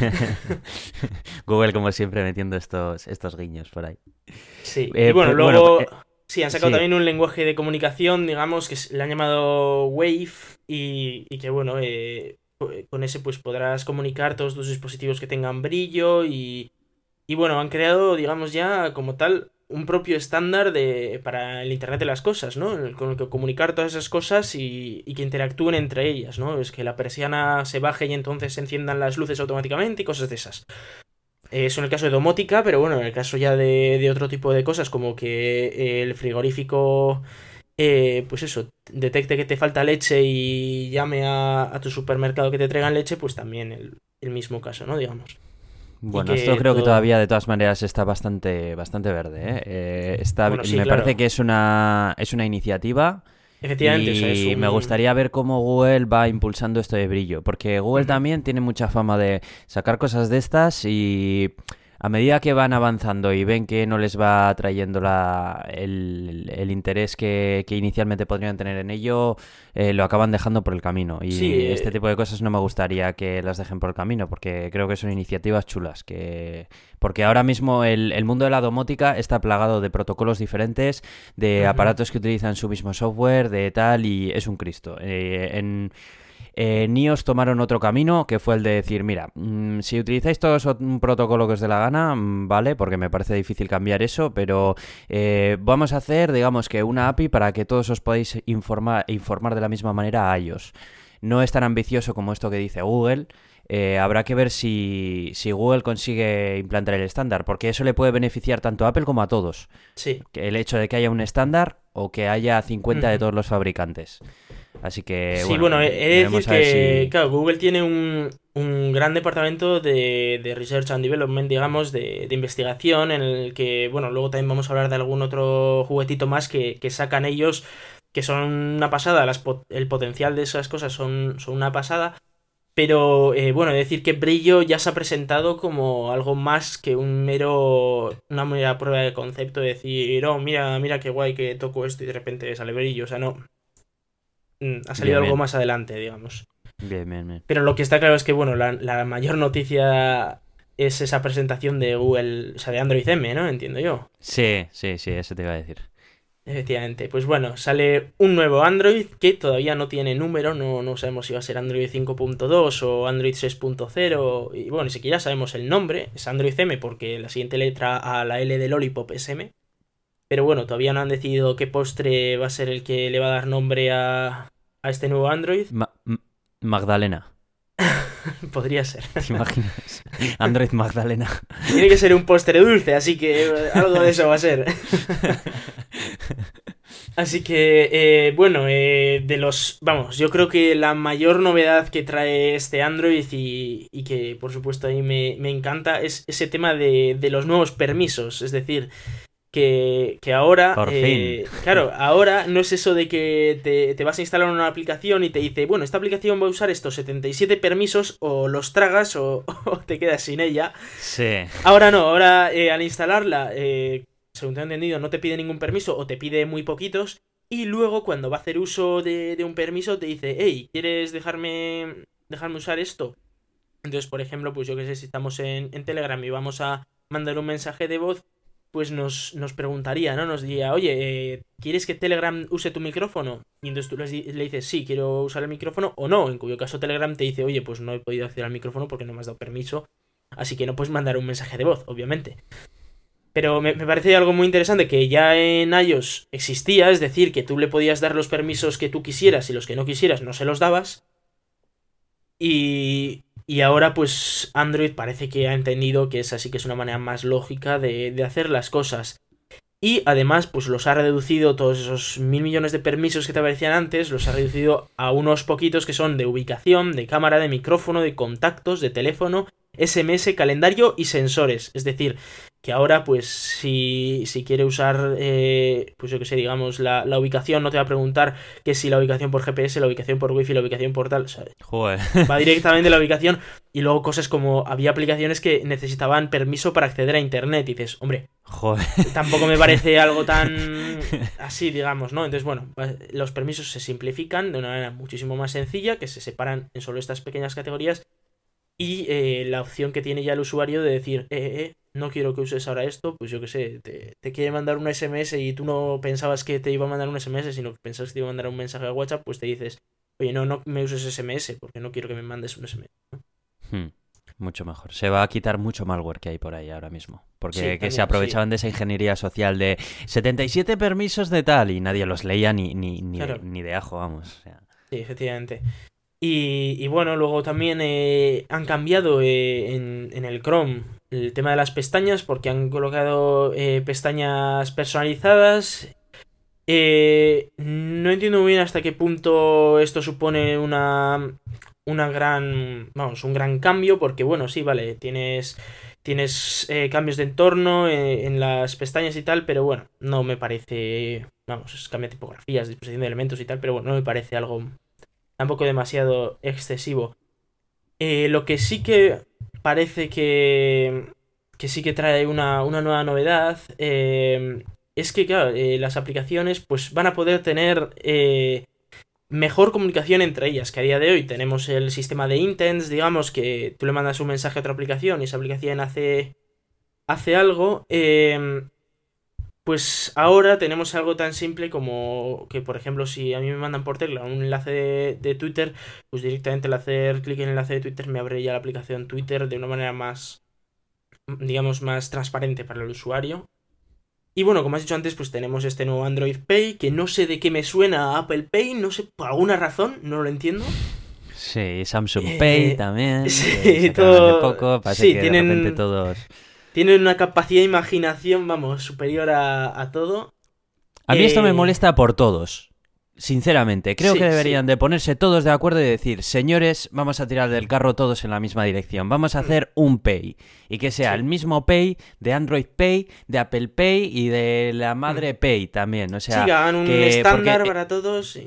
Speaker 1: Google, como siempre, metiendo estos, estos guiños por ahí.
Speaker 2: Sí,
Speaker 1: Eh,
Speaker 2: y bueno,
Speaker 1: pues,
Speaker 2: luego
Speaker 1: bueno, eh,
Speaker 2: sí, han sacado
Speaker 1: sí.
Speaker 2: también un lenguaje de comunicación, digamos, que le han llamado Wave y, y que bueno, eh, con ese pues podrás comunicar todos tus dispositivos que tengan brillo y, y bueno, han creado, digamos ya como tal, un propio estándar de, para el Internet de las cosas, ¿no? Con el que comunicar todas esas cosas y, y que interactúen entre ellas, ¿no? Es que la persiana se baje y entonces se enciendan las luces automáticamente y cosas de esas. Eso en el caso de domótica, pero bueno, en el caso ya de, de otro tipo de cosas, como que el frigorífico, eh, pues eso, detecte que te falta leche y llame a, a tu supermercado que te traigan leche, pues también el, el mismo caso, ¿no? Digamos.
Speaker 1: Bueno, esto creo que todavía de todas maneras está bastante, bastante verde. ¿eh? Eh, está,
Speaker 2: Bueno, sí,
Speaker 1: me
Speaker 2: claro.
Speaker 1: parece que es una, es una iniciativa
Speaker 2: Efectivamente,
Speaker 1: y
Speaker 2: o sea, es un-
Speaker 1: me gustaría ver cómo Google va impulsando esto de brillo, porque Google también tiene mucha fama de sacar cosas de estas y a medida que van avanzando y ven que no les va trayendo la, el, el interés que, que inicialmente podrían tener en ello, eh, lo acaban dejando por el camino. Y
Speaker 2: Sí, eh.
Speaker 1: este tipo de cosas no me gustaría que las dejen por el camino, porque creo que son iniciativas chulas. Que... Porque ahora mismo el, el mundo de la domótica está plagado de protocolos diferentes, de aparatos que utilizan su mismo software, de tal, y es un Cristo. Eh, en, en iOS tomaron otro camino, que fue el de decir, mira, mm, si utilizáis todos un protocolo que os dé la gana, mm, vale, porque me parece difícil cambiar eso, pero eh, vamos a hacer, digamos que una API para que todos os podáis informar, informar de la misma manera a iOS. No es tan ambicioso como esto que dice Google. eh, habrá que ver si, si Google consigue implantar el estándar, porque eso le puede beneficiar tanto a Apple como a todos.
Speaker 2: Sí,
Speaker 1: Que el hecho de que haya un estándar o que haya 50 de todos los fabricantes. Así que.
Speaker 2: sí, bueno, he he de decir que,
Speaker 1: si-
Speaker 2: claro, Google tiene un, un gran departamento de, de Research and Development, digamos, de, de investigación, en el que, bueno, luego también vamos a hablar de algún otro juguetito más que, que sacan ellos, que son una pasada, las el potencial de esas cosas son, son una pasada. Pero eh, bueno, decir que Brillo ya se ha presentado como algo más que un mero, una mera prueba de concepto de decir, oh, mira, mira qué guay que toco esto y de repente sale Brillo. O sea, no. Mm, Ha salido
Speaker 1: Bien,
Speaker 2: algo
Speaker 1: bien.
Speaker 2: más adelante, digamos.
Speaker 1: Bien, bien, bien.
Speaker 2: Pero lo que está claro es que, bueno, la, la mayor noticia es esa presentación de Google, o sea, de Android M, ¿no? Entiendo yo.
Speaker 1: Sí, sí, sí, eso te iba a decir.
Speaker 2: Efectivamente, pues bueno, sale un nuevo Android que todavía no tiene número, no, no sabemos si va a ser Android 5.2 o Android 6.0, y bueno, ni siquiera sabemos el nombre, es Android M porque la siguiente letra a la L de Lollipop es M, pero bueno, todavía no han decidido qué postre va a ser el que le va a dar nombre a, a este nuevo Android,
Speaker 1: Ma- Magdalena,
Speaker 2: podría ser.
Speaker 1: ¿te imaginas? Android Magdalena.
Speaker 2: Tiene que ser un postre dulce, así que eh, algo de eso va a ser. Así que, eh, bueno, eh, de los... Vamos, yo creo que la mayor novedad que trae este Android y, y que por supuesto a mí me, me encanta es ese tema de, de los nuevos permisos. Es decir, que, que ahora...
Speaker 1: Por
Speaker 2: eh, Claro, ahora no es eso de que te, te vas a instalar una aplicación y te dice, bueno, esta aplicación va a usar estos 77 permisos o los tragas o, o te quedas sin ella.
Speaker 1: Sí.
Speaker 2: Ahora no, ahora eh, al instalarla, eh, según tengo entendido, no te pide ningún permiso o te pide muy poquitos. Y luego cuando va a hacer uso de, de un permiso te dice, hey, ¿quieres dejarme, dejarme usar esto? Entonces, por ejemplo, pues yo que sé, si estamos en, en Telegram y vamos a mandar un mensaje de voz, pues nos, nos preguntaría, ¿no? Nos diría, oye, eh, ¿quieres que Telegram use tu micrófono? Y entonces tú le dices, sí, quiero usar el micrófono o no, en cuyo caso Telegram te dice, oye, pues no he podido acceder al micrófono porque no me has dado permiso, así que no puedes mandar un mensaje de voz, obviamente. Pero me, me parece algo muy interesante que ya en iOS existía, es decir, que tú le podías dar los permisos que tú quisieras y los que no quisieras no se los dabas. Y, y ahora pues Android parece que ha entendido que esa sí que es una manera más lógica de, de hacer las cosas. Y además pues los ha reducido todos esos mil millones de permisos que te aparecían antes, los ha reducido a unos poquitos que son de ubicación, de cámara, de micrófono, de contactos, de teléfono, SMS, calendario y sensores. Es decir, que ahora pues si, si quiere usar, eh, pues yo que sé, digamos, la, la ubicación, no te va a preguntar que si la ubicación por GPS, la ubicación por wifi, la ubicación por tal, sea,
Speaker 1: Joder.
Speaker 2: va directamente la ubicación y luego cosas como había aplicaciones que necesitaban permiso para acceder a internet y dices, hombre,
Speaker 1: Joder.
Speaker 2: tampoco me parece algo tan así, digamos, ¿no? Entonces, bueno, los permisos se simplifican de una manera muchísimo más sencilla, que se separan en solo estas pequeñas categorías y eh, la opción que tiene ya el usuario de decir, eh, eh, no quiero que uses ahora esto, pues yo que sé, te, te quiere mandar un SMS y tú no pensabas que te iba a mandar un SMS, sino que pensabas que te iba a mandar un mensaje a WhatsApp, pues te dices, oye, no, no me uses SMS, porque no quiero que me mandes un SMS.
Speaker 1: Hmm, Mucho mejor. Se va a quitar mucho malware que hay por ahí ahora mismo. Porque
Speaker 2: Sí,
Speaker 1: que
Speaker 2: también,
Speaker 1: se aprovechaban de esa ingeniería social de 77 permisos de tal y nadie los leía ni, ni, ni,
Speaker 2: Claro.
Speaker 1: de, ni de ajo, vamos. o sea.
Speaker 2: Sí, efectivamente. Y, y bueno, luego también eh, han cambiado eh, en, en el Chrome el tema de las pestañas porque han colocado eh, pestañas personalizadas. Eh, no entiendo muy bien hasta qué punto esto supone una, una gran, vamos, un gran cambio porque bueno, sí, vale, tienes, tienes eh, cambios de entorno eh, en las pestañas y tal, pero bueno, no me parece, vamos, es cambia tipografías, disposición de elementos y tal, pero bueno, no me parece algo tampoco demasiado excesivo. Lo que sí que parece que, que sí que trae una, una nueva novedad es que, claro, las aplicaciones pues van a poder tener mejor comunicación entre ellas, que a día de hoy tenemos el sistema de intents, digamos, que tú le mandas un mensaje a otra aplicación y esa aplicación hace, hace algo. Em, pues ahora tenemos algo tan simple como que, por ejemplo, si a mí me mandan por Telegram un enlace de, de Twitter, pues directamente al hacer clic en el enlace de Twitter me abre ya la aplicación Twitter de una manera más, digamos, más transparente para el usuario. Y bueno, como has dicho antes, pues tenemos este nuevo Android Pay, que no sé de qué me suena a Apple Pay, no sé, por alguna razón, no lo entiendo.
Speaker 1: Sí, Samsung eh, Pay también.
Speaker 2: Sí, todo.
Speaker 1: Poco, sí, tienen, todos.
Speaker 2: Tienen una capacidad de imaginación, vamos, superior a, todo.
Speaker 1: A mí esto me eh, molesta por todos. Sinceramente, creo que deberían de ponerse todos de acuerdo y decir, señores, vamos a tirar del carro todos en la misma dirección, vamos a mm. hacer un Pay y que sea el mismo Pay de Android Pay, de Apple Pay y de la madre mm. Pay también, o sea,
Speaker 2: sí, hagan un estándar para todos.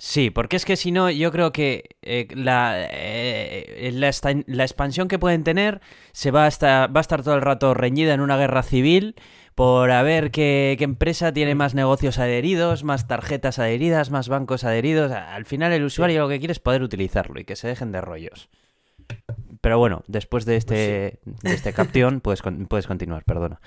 Speaker 1: Sí, porque es que si no, yo creo que eh, la, eh, la, la, expansión que pueden tener se va a, estar, va a estar todo el rato reñida en una guerra civil por a ver qué, empresa tiene más negocios adheridos, más tarjetas adheridas, más bancos adheridos. Al final el usuario lo que quiere es poder utilizarlo y que se dejen de rollos. Pero bueno, después de este, pues de este caption puedes, puedes continuar, perdona.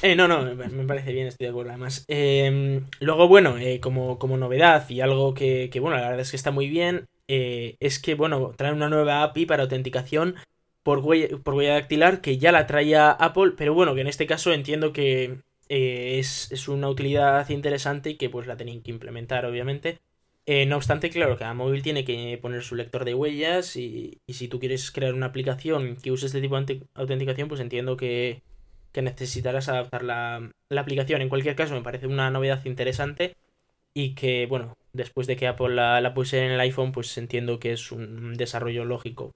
Speaker 2: Eh, no, no, me parece bien, estoy de acuerdo además. Em, luego, bueno, eh, como, como, novedad y algo que, bueno, la verdad es que está muy bien, eh, es que, bueno, trae una nueva API para autenticación por huella, por huella dactilar que ya la traía Apple, pero bueno, que en este caso entiendo que eh, es, una utilidad interesante y que pues la tenían que implementar, obviamente. Eh, no obstante, claro, cada móvil tiene que poner su lector de huellas y, si tú quieres crear una aplicación que use este tipo de autenticación, pues entiendo que, necesitarás adaptar la, aplicación. En cualquier caso, me parece una novedad interesante y que, bueno, después de que Apple la, la puse en el iPhone, pues entiendo que es un desarrollo lógico.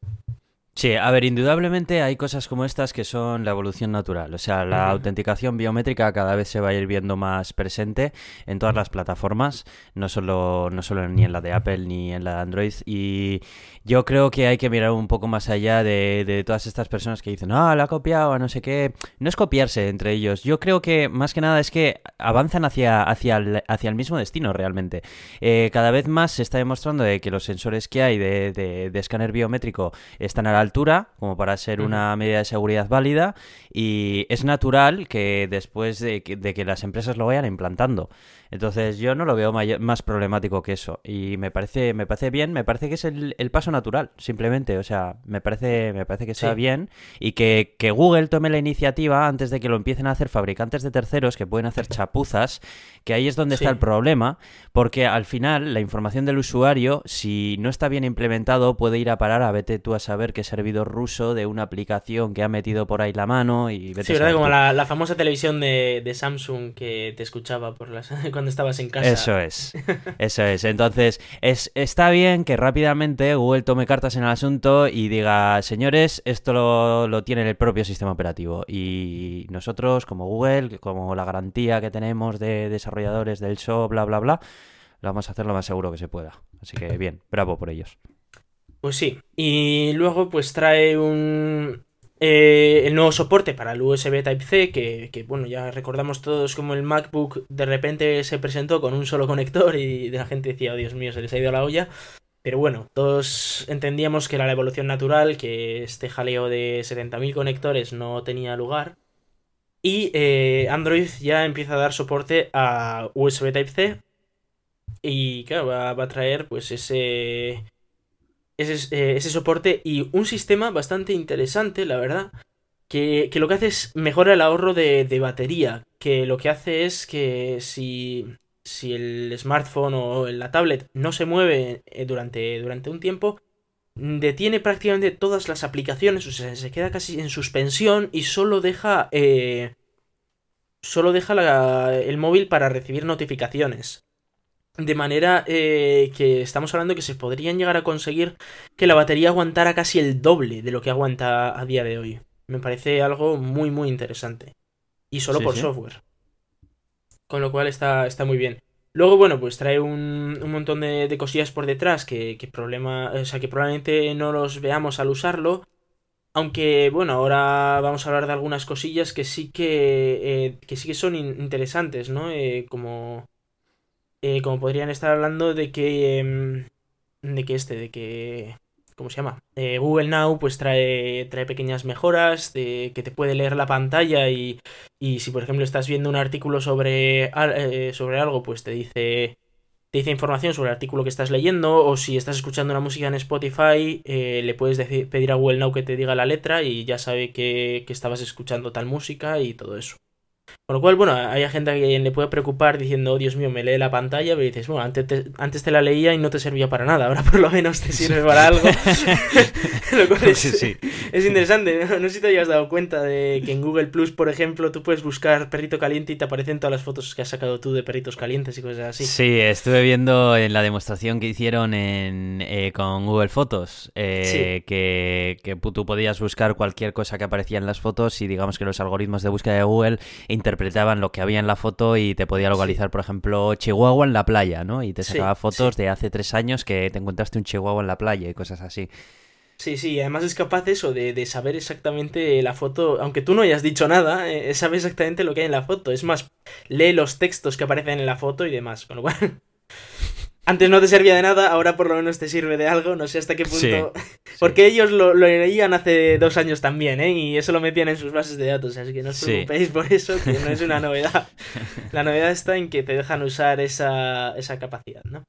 Speaker 1: Sí, a ver, indudablemente hay cosas como estas que son la evolución natural. O sea, la autenticación biométrica cada vez se va a ir viendo más presente en todas las plataformas, no solo, no solo ni en la de Apple ni en la de Android. Y yo creo que hay que mirar un poco más allá de, de todas estas personas que dicen, ah, la ha copiado, no sé qué. No es copiarse entre ellos. Yo creo que más que nada es que avanzan hacia, hacia, el, hacia el mismo destino realmente. Eh, cada vez más se está demostrando de que los sensores que hay de, de, de escáner biométrico están a la altura, como para ser una medida de seguridad válida, y es natural que después de que, las empresas lo vayan implantando. Entonces yo no lo veo más problemático que eso. Y me parece, me parece bien, me parece que es el, paso natural, simplemente. O sea, me parece, me parece que está bien. Y que, que, Google tome la iniciativa antes de que lo empiecen a hacer fabricantes de terceros que pueden hacer chapuzas, que ahí es donde está el problema, porque al final la información del usuario, si no está bien implementado, puede ir a parar a vete tú a saber qué servidor ruso de una aplicación que ha metido por ahí la mano y
Speaker 2: vete Sí, ¿verdad? Como la, famosa televisión de, de, Samsung que te escuchaba por las cuando estabas en casa.
Speaker 1: Eso es, eso es. Entonces, es, está bien que rápidamente Google tome cartas en el asunto y diga, señores, esto lo, lo tiene el propio sistema operativo. Y nosotros, como Google, como la garantía que tenemos de desarrolladores del show, bla, bla, bla, lo vamos a hacer lo más seguro que se pueda. Así que bien, bravo por ellos.
Speaker 2: Pues sí. Y luego pues trae un, eh, el nuevo soporte para el USB Type-C, que, bueno, ya recordamos todos como el MacBook de repente se presentó con un solo conector y la gente decía, oh Dios mío, se les ha ido la olla. Pero bueno, todos entendíamos que era la evolución natural, que este jaleo de 70.000 conectores no tenía lugar. Y eh, Android ya empieza a dar soporte a USB Type-C. Y claro, va, va a traer pues ese eh, ese, soporte y un sistema bastante interesante, la verdad, que, lo que hace es mejora el ahorro de, batería, que lo que hace es que si, si el smartphone o la tablet no se mueve eh, durante, durante un tiempo, detiene prácticamente todas las aplicaciones, o sea, se queda casi en suspensión y solo deja... Eh, solo deja el móvil para recibir notificaciones. De manera eh, que estamos hablando que se podrían llegar a conseguir que la batería aguantara casi el doble de lo que aguanta a día de hoy. Me parece algo muy, muy interesante. Y solo por software. Con lo cual está, está muy bien. Luego, bueno, pues trae un, un montón de, cosillas por detrás que, problema, o sea, que probablemente no los veamos al usarlo. Aunque, bueno, ahora vamos a hablar de algunas cosillas que sí que, eh, que, sí que son interesantes, ¿no? Eh, como, eh, como podrían estar hablando de que, em, de que este, de que ¿cómo se llama? Eh, Google Now pues trae, trae pequeñas mejoras de, que te puede leer la pantalla y, y si por ejemplo estás viendo un artículo sobre, eh, sobre algo pues te dice te dice información sobre el artículo que estás leyendo o si estás escuchando una música en Spotify eh, le puedes pedir a Google Now que te diga la letra y ya sabe que, que estabas escuchando tal música y todo eso. Con lo cual, bueno, hay gente a quien le puede preocupar diciendo, oh Dios mío, me lee la pantalla, pero dices, bueno, antes te, antes te la leía y no te servía para nada, ahora por lo menos te sirve para algo. lo cual es, es interesante. ¿no? sé si te hayas dado cuenta de que en Google Plus, por ejemplo, tú puedes buscar perrito caliente y te aparecen todas las fotos que has sacado tú de perritos calientes y cosas así.
Speaker 1: Sí, estuve viendo en la demostración que hicieron en, eh, con Google Fotos eh, que, que tú podías buscar cualquier cosa que aparecía en las fotos y digamos que los algoritmos de búsqueda de Google interpretaban lo que había en la foto y te podía localizar, por ejemplo, Chihuahua en la playa, ¿no? Y te sacaba fotos de hace tres años que te encontraste un Chihuahua en la playa y cosas así.
Speaker 2: Sí, sí, además es capaz eso de, de saber exactamente la foto, aunque tú no hayas dicho nada, eh, sabe exactamente lo que hay en la foto. Es más, lee los textos que aparecen en la foto y demás, con lo cual... Antes no te servía de nada, ahora por lo menos te sirve de algo, no sé hasta qué punto. Porque ellos lo, leían hace dos años también, ¿eh? Y eso lo metían en sus bases de datos, así que no os preocupéis por eso, que no es una novedad. La novedad está en que te dejan usar esa, capacidad, ¿no?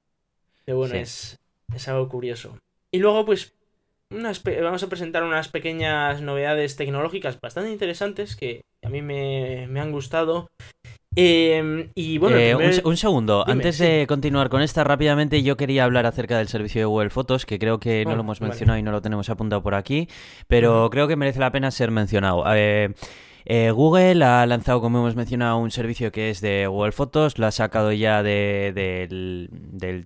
Speaker 2: Que bueno, es, es algo curioso. Y luego, pues, unas vamos a presentar unas pequeñas novedades tecnológicas bastante interesantes que a mí me, me han gustado Em, y bueno,
Speaker 1: eh, un, segundo, antes de continuar con esta rápidamente, yo quería hablar acerca del servicio de Google Fotos, que creo que no lo hemos mencionado y no lo tenemos apuntado por aquí, pero creo que merece la pena ser mencionado. Eh, eh, Google ha lanzado, como hemos mencionado, un servicio que es de Google Fotos, lo ha sacado ya del,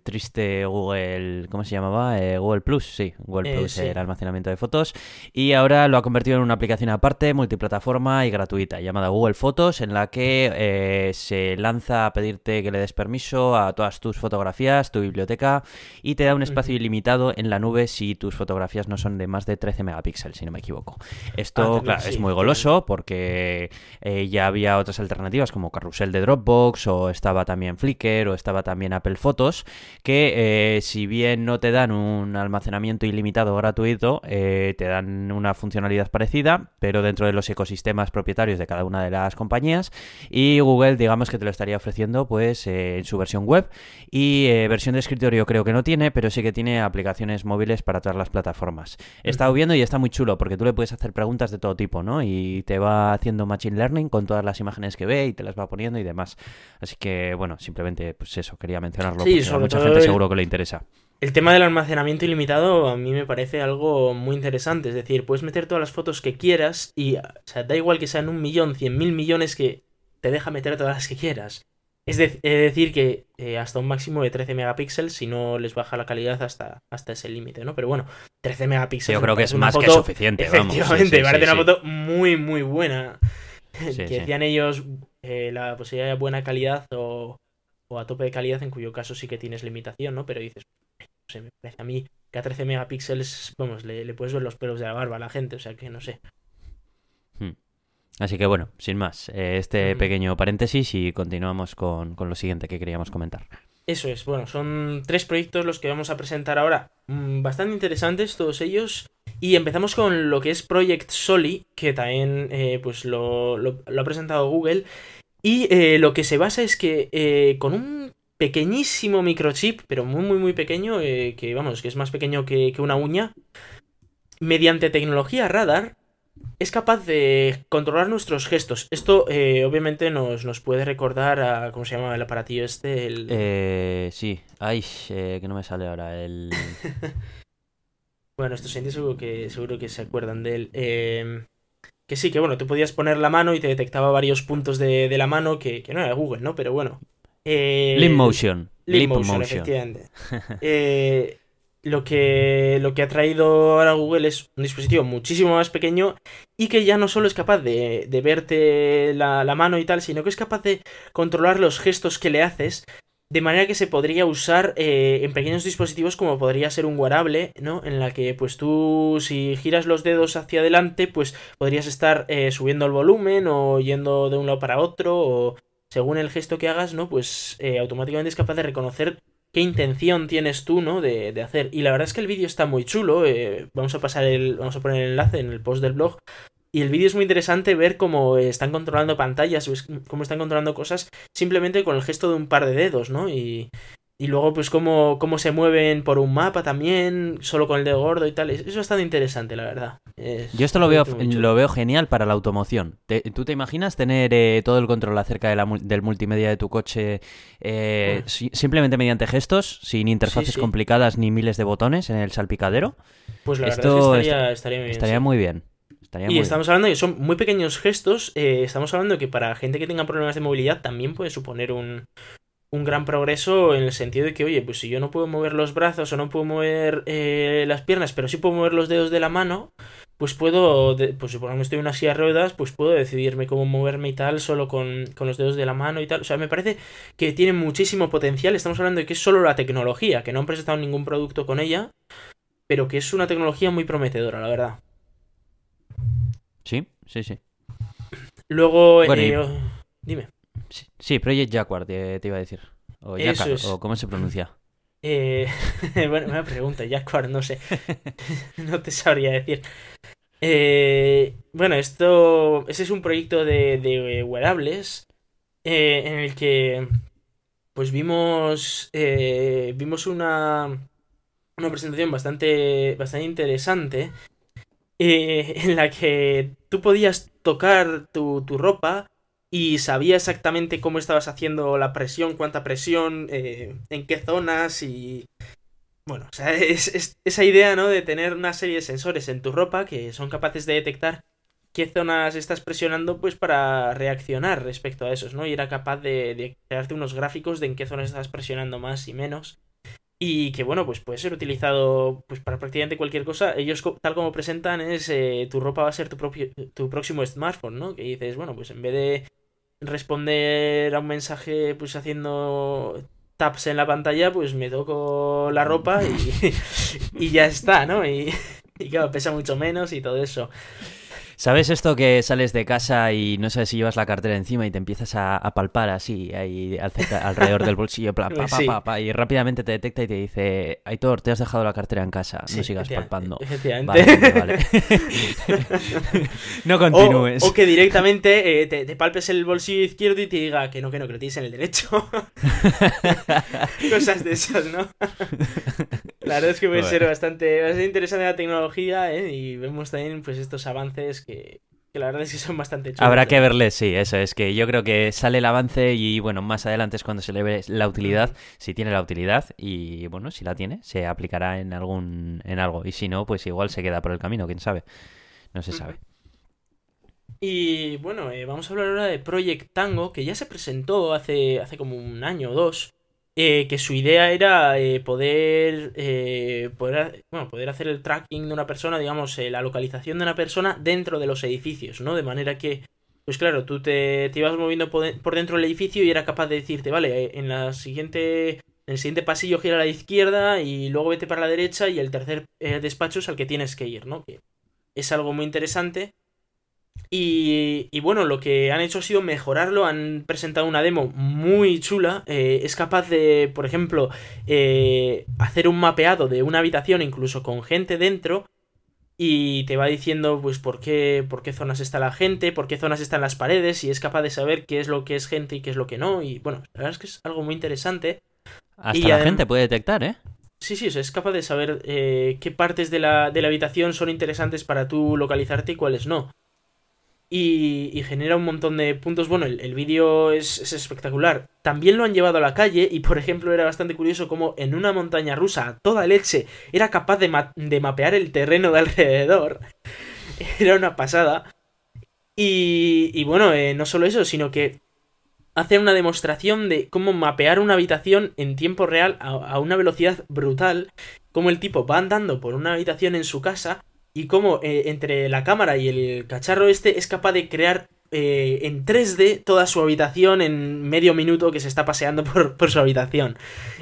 Speaker 1: triste Google, ¿cómo se llamaba? Eh, Google Plus, sí, Google eh, Plus, el almacenamiento de fotos, y ahora lo ha convertido en una aplicación aparte, multiplataforma y gratuita, llamada Google Fotos, en la que se lanza a pedirte que le des permiso a todas tus fotografías, tu biblioteca, y te da un espacio ilimitado en la nube si tus fotografías no son de más de 13 megapíxeles, si no me equivoco. Esto, ah, claro, es muy goloso porque eh, ya había otras alternativas como Carrusel de Dropbox o estaba también Flickr o estaba también Apple Photos que eh, si bien no te dan un almacenamiento ilimitado gratuito eh, te dan una funcionalidad parecida pero dentro de los ecosistemas propietarios de cada una de las compañías y Google digamos que te lo estaría ofreciendo pues en su versión web. Y versión de escritorio creo que no tiene pero sí que tiene aplicaciones móviles para todas las plataformas. He estado viendo y está muy chulo porque tú le puedes hacer preguntas de todo tipo ¿no? y te va haciendo Machine Learning con todas las imágenes que ve y te las va poniendo y demás. Así que, bueno, simplemente, pues eso, quería mencionarlo. Sí, porque a mucha gente seguro que le interesa.
Speaker 2: El tema del almacenamiento ilimitado a mí me parece algo muy interesante. Es decir, puedes meter todas las fotos que quieras y, o sea, da igual que sean un millón, cien mil millones que te deja meter todas las que quieras. Es, decir, que eh, hasta un máximo de 13 megapíxeles, si no les baja la calidad hasta, hasta ese límite, ¿no? Pero bueno, 13 megapíxeles.
Speaker 1: Yo creo que es más que suficiente.
Speaker 2: Efectivamente, parece una foto muy, muy buena. que decían ellos eh, la posibilidad de buena calidad o, a tope de calidad, en cuyo caso sí que tienes limitación, ¿no? Pero dices, no sé, me parece a mí que a 13 megapíxeles, vamos, le, le puedes ver los pelos de la barba a la gente, o sea que no sé.
Speaker 1: Así que bueno, sin más, eh, este pequeño paréntesis y continuamos con, lo siguiente que queríamos comentar.
Speaker 2: Eso es, bueno, son tres proyectos los que vamos a presentar ahora, mm, bastante interesantes todos ellos. Y empezamos con lo que es Project Soli, que también eh, pues lo, ha presentado Google. Y eh, lo que se basa es que con un pequeñísimo microchip, pero muy muy muy pequeño, que vamos, que es más pequeño que, que una uña, mediante tecnología radar, es capaz de controlar nuestros gestos. Esto eh, obviamente nos, nos, puede recordar a... ¿Cómo se llama el aparatillo este? El...
Speaker 1: Eh, sí, ay, eh, que no me sale ahora. El...
Speaker 2: bueno, estos sentidos seguro que, seguro que se acuerdan de él. Em, que sí, que bueno, tú podías poner la mano y te detectaba varios puntos de, la mano que, no era Google, ¿no? Pero bueno.
Speaker 1: Eh, Motion.
Speaker 2: Motion, efectivamente. lo que, lo que ha traído ahora Google es un dispositivo muchísimo más pequeño y que ya no solo es capaz de, de verte la, mano y tal, sino que es capaz de controlar los gestos que le haces. De manera que se podría usar eh, en pequeños dispositivos como podría ser un wearable, ¿no? En la que pues tú si giras los dedos hacia adelante pues podrías estar eh, subiendo el volumen o yendo de un lado para otro o según el gesto que hagas, ¿no? Pues eh, automáticamente es capaz de reconocer qué intención tienes tú, ¿no? De, de hacer. Y la verdad es que el vídeo está muy chulo. Eh, vamos a pasar el. Vamos a poner el enlace en el post del blog. Y el vídeo es muy interesante ver cómo están controlando pantallas, cómo están controlando cosas simplemente con el gesto de un par de dedos, ¿no? Y, y luego, pues, cómo, cómo se mueven por un mapa también, solo con el dedo gordo y tal. Es, bastante interesante, la verdad. Es
Speaker 1: Yo esto lo veo, lo veo genial para la automoción. ¿Tú te imaginas tener eh, todo el control acerca de la, del multimedia de tu coche eh, si, simplemente mediante gestos, sin interfaces sí, sí. complicadas ni miles de botones en el salpicadero?
Speaker 2: Pues la esto verdad es que estaría, estaría muy bien.
Speaker 1: Estaría muy bien. Estaría
Speaker 2: y estamos hablando de que son muy pequeños gestos. Eh, estamos hablando de que para gente que tenga problemas de movilidad también puede suponer un, un gran progreso en el sentido de que, oye, pues si yo no puedo mover los brazos o no puedo mover eh, las piernas, pero sí puedo mover los dedos de la mano, pues puedo, pues si por ejemplo estoy en una silla de ruedas, pues puedo decidirme cómo moverme y tal solo con, con, los dedos de la mano y tal. O sea, me parece que tiene muchísimo potencial. Estamos hablando de que es solo la tecnología, que no han presentado ningún producto con ella, pero que es una tecnología muy prometedora, la verdad.
Speaker 1: Sí, sí, sí.
Speaker 2: Luego, bueno, eh, y... dime.
Speaker 1: Sí, Project Jaguar te, te iba a decir. O Jaguar, es. o cómo se pronuncia.
Speaker 2: Eh, bueno, una pregunta, Jaguar, no sé. no te sabría decir. Eh, bueno, esto. Ese es un proyecto de, de wearables. Eh, en el que. Pues vimos. Vimos una. Una presentación bastante. bastante interesante. En la que tú podías tocar tu, tu ropa y sabía exactamente cómo estabas haciendo la presión, cuánta presión, eh, en qué zonas y... Bueno, o sea, es, es, esa idea, ¿no? De tener una serie de sensores en tu ropa que son capaces de detectar qué zonas estás presionando, pues para reaccionar respecto a esos, ¿no? Y era capaz de, de crearte unos gráficos de en qué zonas estás presionando más y menos. Y que, bueno, pues puede ser utilizado pues para prácticamente cualquier cosa. Ellos, tal como presentan, es eh, tu ropa va a ser tu, propio, tu próximo smartphone, ¿no? Que dices, bueno, pues en vez de responder a un mensaje pues haciendo taps en la pantalla, pues me toco la ropa y, y ya está, ¿no? Y, y claro, pesa mucho menos y todo eso.
Speaker 1: ¿Sabes esto que sales de casa y no sabes si llevas la cartera encima y te empiezas a, a palpar así, ahí alrededor del bolsillo, pa, pa, sí. pa, y rápidamente te detecta y te dice, Aitor, te has dejado la cartera en casa, no sigas palpando.
Speaker 2: Efectivamente.
Speaker 1: Vale, vale. no continúes.
Speaker 2: O, o que directamente eh, te, te, palpes el bolsillo izquierdo y te diga que no, que no, que lo tienes en el derecho. Cosas de esas, ¿no? la verdad es que puede bueno. ser bastante, bastante interesante la tecnología ¿eh? y vemos también pues estos avances que, que la verdad es que son bastante chulos.
Speaker 1: Habrá que verles, sí, eso es que yo creo que sale el avance y bueno, más adelante es cuando se le ve la utilidad, si tiene la utilidad y bueno, si la tiene, se aplicará en algún en algo y si no, pues igual se queda por el camino, quién sabe. No se sabe.
Speaker 2: Y bueno, eh, vamos a hablar ahora de Project Tango, que ya se presentó hace, hace como un año o dos. Eh, que su idea era eh, poder, eh, poder, bueno, poder hacer el tracking de una persona, digamos, eh, la localización de una persona dentro de los edificios, ¿no? De manera que, pues claro, tú te, te ibas moviendo por, dentro del edificio y era capaz de decirte, vale, en la siguiente, en el siguiente pasillo gira a la izquierda y luego vete para la derecha y el tercer despacho es al que tienes que ir, ¿no? Que es algo muy interesante y, y, bueno, lo que han hecho ha sido mejorarlo, han presentado una demo muy chula, eh, es capaz de, por ejemplo, eh, hacer un mapeado de una habitación incluso con gente dentro y te va diciendo pues por qué, por qué zonas está la gente, por qué zonas están las paredes y es capaz de saber qué es lo que es gente y qué es lo que no y bueno, la verdad es que es algo muy interesante.
Speaker 1: Hasta y, la gente puede detectar, ¿eh?
Speaker 2: Sí, sí, o sea, es capaz de saber eh, qué partes de la, de la habitación son interesantes para tú localizarte y cuáles no y, y, genera un montón de puntos. Bueno, el, el vídeo es, es, espectacular. También lo han llevado a la calle y, por ejemplo, era bastante curioso como en una montaña rusa toda leche era capaz de, ma de mapear el terreno de alrededor. era una pasada. Y, y bueno, eh, no solo eso, sino que hace una demostración de cómo mapear una habitación en tiempo real a, a una velocidad brutal cómo el tipo va andando por una habitación en su casa y cómo eh, entre la cámara y el cacharro este es capaz de crear eh, en 3D toda su habitación en medio minuto que se está paseando por, su habitación.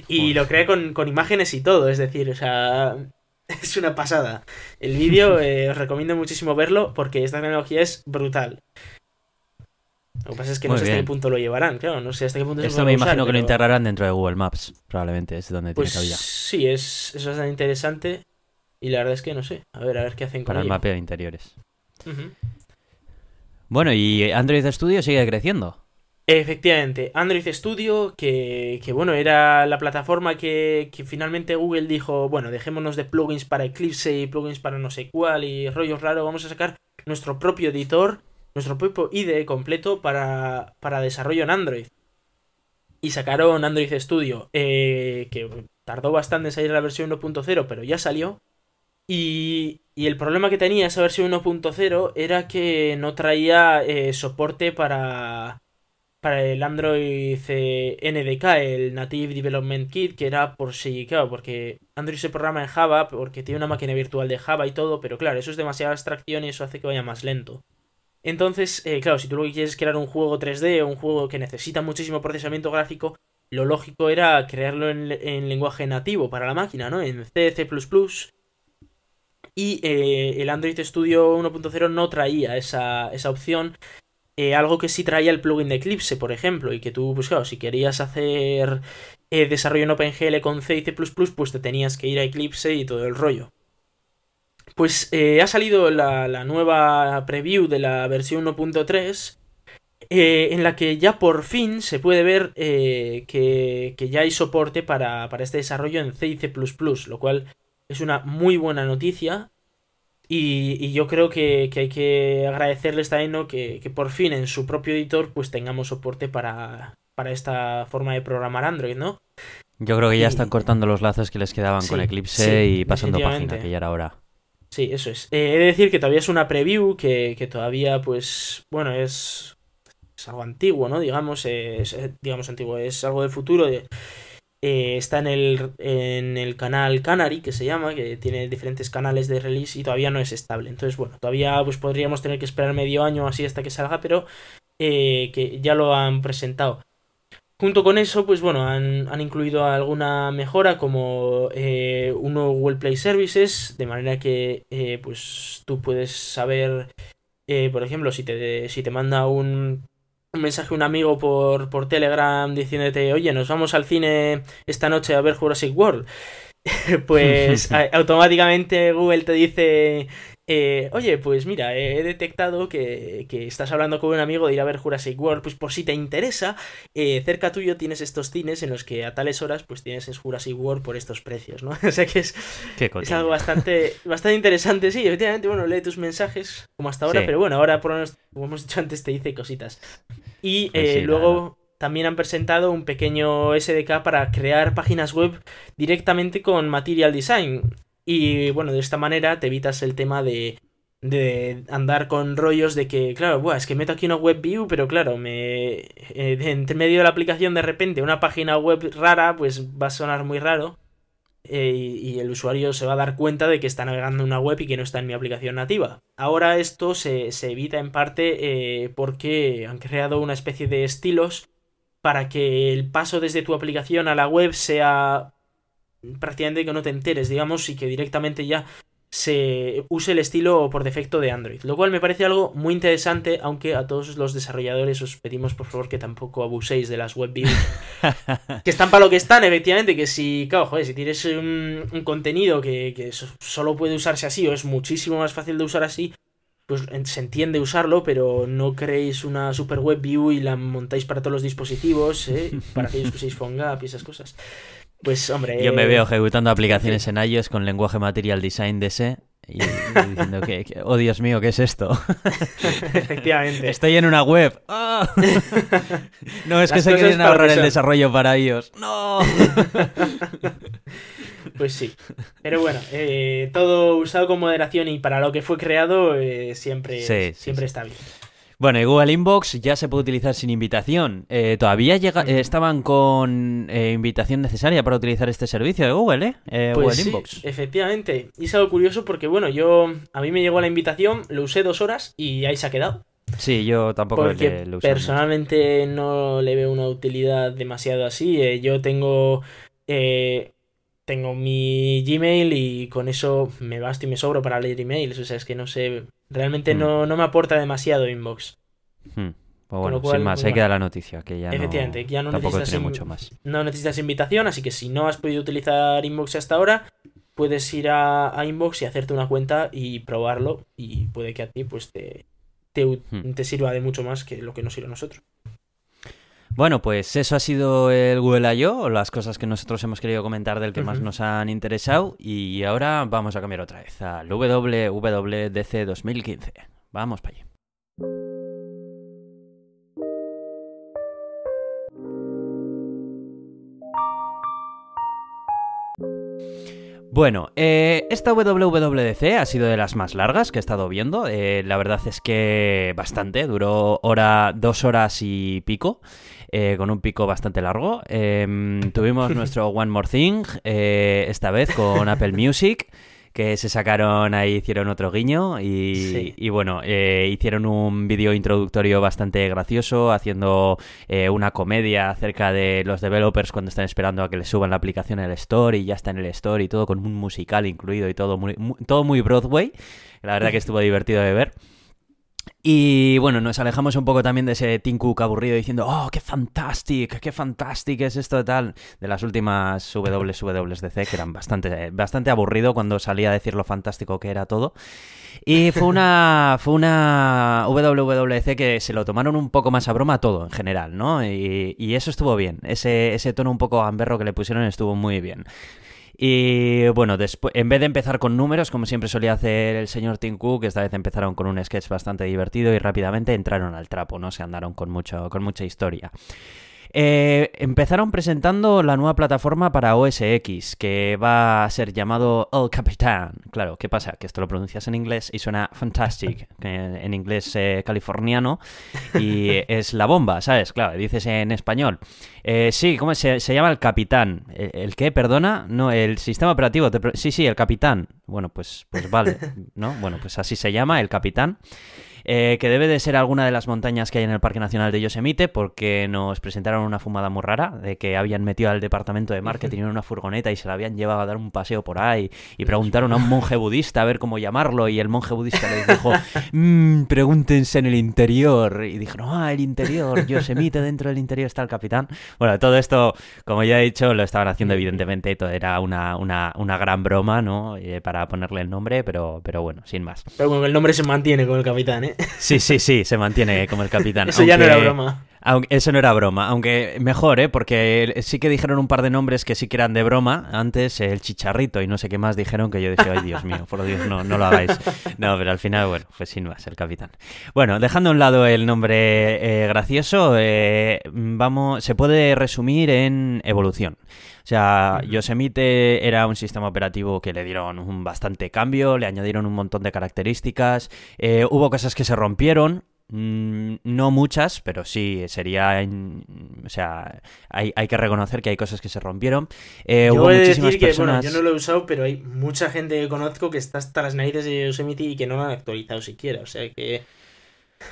Speaker 2: Y lo crea con, con, imágenes y todo, es decir, o sea, es una pasada. El vídeo eh, os recomiendo muchísimo verlo porque esta tecnología es brutal. Lo que pasa es que no sé hasta qué punto lo llevarán, claro, no sé hasta qué punto
Speaker 1: Esto me imagino que lo integrarán dentro de Google Maps, probablemente es donde
Speaker 2: pues
Speaker 1: tiene cabida.
Speaker 2: Sí, es, es bastante interesante y la verdad es que no sé, a ver, a ver qué hacen
Speaker 1: con
Speaker 2: Para
Speaker 1: el mapeo de interiores. Bueno, y Android Studio sigue creciendo.
Speaker 2: Efectivamente, Android Studio, que, que bueno, era la plataforma que, que, finalmente Google dijo, bueno, dejémonos de plugins para Eclipse y plugins para no sé cuál y rollos raros, vamos a sacar nuestro propio editor nuestro propio IDE completo para, para desarrollo en Android. Y sacaron Android Studio, eh, que tardó bastante en salir la versión 1.0, pero ya salió. Y, y, el problema que tenía esa versión 1.0 era que no traía eh, soporte para, para el Android NDK, el Native Development Kit, que era por si, claro, porque Android se programa en Java, porque tiene una máquina virtual de Java y todo, pero claro, eso es demasiada abstracción y eso hace que vaya más lento. Entonces, eh, claro, si tú lo quieres es crear un juego 3D o un juego que necesita muchísimo procesamiento gráfico, lo lógico era crearlo en, lenguaje nativo para la máquina, ¿no? En C, C++. Y eh, el Android Studio 1.0 no traía esa, esa opción. Eh, algo que sí traía el plugin de Eclipse, por ejemplo, y que tú, pues claro, si querías hacer desarrollo en OpenGL con C y C++, pues te tenías que ir a Eclipse y todo el rollo. Pues eh, ha salido la, nueva preview de la versión 1.3 eh, en la que ya por fin se puede ver eh, que, ya hay soporte para, este desarrollo en C y C++, lo cual es una muy buena noticia y, yo creo que, hay que agradecerles también que, que, por fin en su propio editor pues tengamos soporte para, para esta forma de programar Android, ¿no?
Speaker 1: Yo creo que ya están cortando los lazos que les quedaban con Eclipse y pasando página, que ya era hora.
Speaker 2: Sí, eso es. Eh, he de decir que todavía es una preview, que, todavía, pues, bueno, es, es algo antiguo, ¿no? Digamos, es, digamos antiguo, es algo del futuro. Eh, está en el, en el canal Canary, que se llama, que tiene diferentes canales de release y todavía no es estable. Entonces, bueno, todavía pues podríamos tener que esperar medio año así hasta que salga, pero que ya lo han presentado. Junto con eso, pues bueno, han, incluido alguna mejora como eh, un nuevo Google Play Services, de manera que eh, pues tú puedes saber, eh, por ejemplo, si te, si te manda un, un mensaje un amigo por, por Telegram diciéndote, oye, nos vamos al cine esta noche a ver Jurassic World. pues automáticamente Google te dice eh, oye, pues mira, he detectado que, estás hablando con un amigo de ir a ver Jurassic World, pues por si te interesa, eh, cerca tuyo tienes estos cines en los que a tales horas pues tienes en Jurassic World por estos precios, ¿no? o sea que es, es algo bastante, bastante interesante, sí, efectivamente, bueno, lee tus mensajes como hasta ahora, pero bueno, ahora por lo menos, como hemos dicho antes, te dice cositas. Y pues eh, luego... También han presentado un pequeño SDK para crear páginas web directamente con Material Design. Y bueno, de esta manera te evitas el tema de, de andar con rollos de que, claro, buah, es que meto aquí una web view, pero claro, me eh, entre medio de la aplicación de repente una página web rara, pues va a sonar muy raro. Eh, y, el usuario se va a dar cuenta de que está navegando en una web y que no está en mi aplicación nativa. Ahora esto se, se evita en parte eh, porque han creado una especie de estilos para que el paso desde tu aplicación a la web sea prácticamente que no te enteres, digamos, y que directamente ya se use el estilo por defecto de Android. Lo cual me parece algo muy interesante, aunque a todos los desarrolladores os pedimos por favor que tampoco abuséis de las web views. que están para lo que están, efectivamente, que si, claro, joder, si tienes un, contenido que, que, solo puede usarse así o es muchísimo más fácil de usar así, pues se entiende usarlo, pero no creéis una super web view y la montáis para todos los dispositivos, ¿eh? para que uséis PhoneGap y esas cosas. Pues hombre.
Speaker 1: Yo me veo ejecutando aplicaciones en iOS con lenguaje Material Design de ese y, diciendo que, oh Dios mío, ¿qué es esto?
Speaker 2: Efectivamente.
Speaker 1: Estoy en una web. ¡Ah! No, es que se quieren ahorrar el desarrollo para ellos. No.
Speaker 2: Pues sí. Pero bueno, eh, todo usado con moderación y para lo que fue creado eh, siempre, siempre está bien.
Speaker 1: Bueno, y Google Inbox ya se puede utilizar sin invitación. Eh, todavía llega, eh, estaban con eh, invitación necesaria para utilizar este servicio de Google, ¿eh?
Speaker 2: Pues
Speaker 1: Google
Speaker 2: sí,
Speaker 1: Inbox.
Speaker 2: efectivamente. Y es algo curioso porque, bueno, yo. A mí me llegó la invitación, lo usé dos horas y ahí se ha quedado.
Speaker 1: Sí, yo tampoco
Speaker 2: Porque
Speaker 1: le uso
Speaker 2: personalmente no le veo una utilidad demasiado así. Yo tengo. tengo mi Gmail y con eso me basto y me sobro para leer emails. O sea, es que no sé. Realmente
Speaker 1: Mm.
Speaker 2: no, no me aporta demasiado Inbox.
Speaker 1: Hmm. Pues bueno,
Speaker 2: cual,
Speaker 1: sin más,
Speaker 2: pues
Speaker 1: ahí
Speaker 2: bueno.
Speaker 1: queda la noticia, que ya no,
Speaker 2: Efectivamente, ya no
Speaker 1: tampoco
Speaker 2: necesitas
Speaker 1: tiene mucho más.
Speaker 2: No necesitas invitación, así que si no has podido utilizar Inbox hasta ahora, puedes ir a, a Inbox y hacerte una cuenta y probarlo. Y puede que a ti pues te, te,
Speaker 1: Hmm.
Speaker 2: te sirva de mucho más que lo que nos sirve a nosotros.
Speaker 1: Bueno, pues eso ha sido el Google I.O., las cosas que nosotros hemos querido comentar del que más nos han interesado. Y ahora vamos a cambiar otra vez al WWDC 2015. Vamos para allí. Bueno, eh, esta WWDC ha sido de las más largas que he estado viendo. Eh, la verdad es que bastante, duró hora, dos horas y pico, eh, con un pico bastante largo. Em, tuvimos nuestro One More Thing, eh, esta vez con Apple Music, que se sacaron ahí, hicieron otro guiño y,
Speaker 2: Sí.
Speaker 1: y bueno, eh, hicieron un vídeo introductorio bastante gracioso, haciendo eh, una comedia acerca de los developers cuando están esperando a que les suban la aplicación en el store y ya está en el store y todo con un musical incluido y todo muy, mu- todo muy Broadway. La verdad que estuvo divertido de ver. Y bueno, nos alejamos un poco también de ese Tim Cook aburrido diciendo, oh, qué fantastic, qué fantastic es esto tal, de las últimas WWDC que eran bastante, bastante aburrido cuando salía a decir lo fantástico que era todo. Y fue una, fue una WWDC que se lo tomaron un poco más a broma todo en general, ¿no? Y, y eso estuvo bien, ese, ese tono un poco gamberro que le pusieron estuvo muy bien. Y bueno, después, en vez de empezar con números, como siempre solía hacer el señor Tim Cook, esta vez empezaron con un sketch bastante divertido y rápidamente entraron al trapo, no se andaron con, mucho, con mucha historia. Eh, empezaron presentando la nueva plataforma para OS X, que va a ser llamado El Capitán. Claro, ¿qué pasa? Que esto lo pronuncias en inglés y suena fantastic, en inglés eh, californiano, y es la bomba, ¿sabes? Claro, dices en español. Eh, sí, ¿cómo se, se llama el Capitán? ¿El, el qué? Perdona, no, el sistema operativo. te sí, sí, el Capitán. Bueno, pues, pues vale, ¿no? Bueno, pues así se llama, el Capitán eh, que debe de ser alguna de las montañas que hay en el Parque Nacional de Yosemite, porque nos presentaron una fumada muy rara de que habían metido al departamento de marketing en una furgoneta y se la habían llevado a dar un paseo por ahí y preguntaron a un monje budista a ver cómo llamarlo y el monje budista les dijo, "Mm, pregúntense en el interior y dijeron, ah, el interior, Yosemite, dentro del interior está el capitán. Bueno, todo esto, como ya he dicho, lo estaban haciendo evidentemente, todo era una, una, una gran broma, ¿no? Eh, para ponerle el nombre, pero, pero bueno, sin más.
Speaker 2: Pero bueno, el nombre se mantiene con el capitán, ¿eh?
Speaker 1: Sí, sí, sí, se mantiene como el capitán.
Speaker 2: Eso ya no era
Speaker 1: aunque-
Speaker 2: broma.
Speaker 1: Aunque- eso no era broma, aunque mejor, ¿eh? Porque sí que dijeron un par de nombres que sí que eran de broma. Antes el chicharrito y no sé qué más dijeron que yo dije, ay Dios mío, por Dios, no, no lo hagáis. No, pero al final, bueno, pues sin más, el capitán. Bueno, dejando a un lado el nombre eh, gracioso, eh, vamos, se puede resumir en evolución. O sea. Yosemite era un sistema operativo que le dieron un bastante cambio, le añadieron un montón de características, eh, hubo cosas que se rompieron, no muchas, pero sí sería, o sea, hay, hay que reconocer que hay cosas que se rompieron. Eh,
Speaker 2: yo
Speaker 1: hubo muchísimas
Speaker 2: decir que,
Speaker 1: personas.
Speaker 2: bueno, yo no lo he usado, pero hay mucha gente que conozco que está hasta las narices de Yosemite y que no lo han actualizado siquiera. O sea que.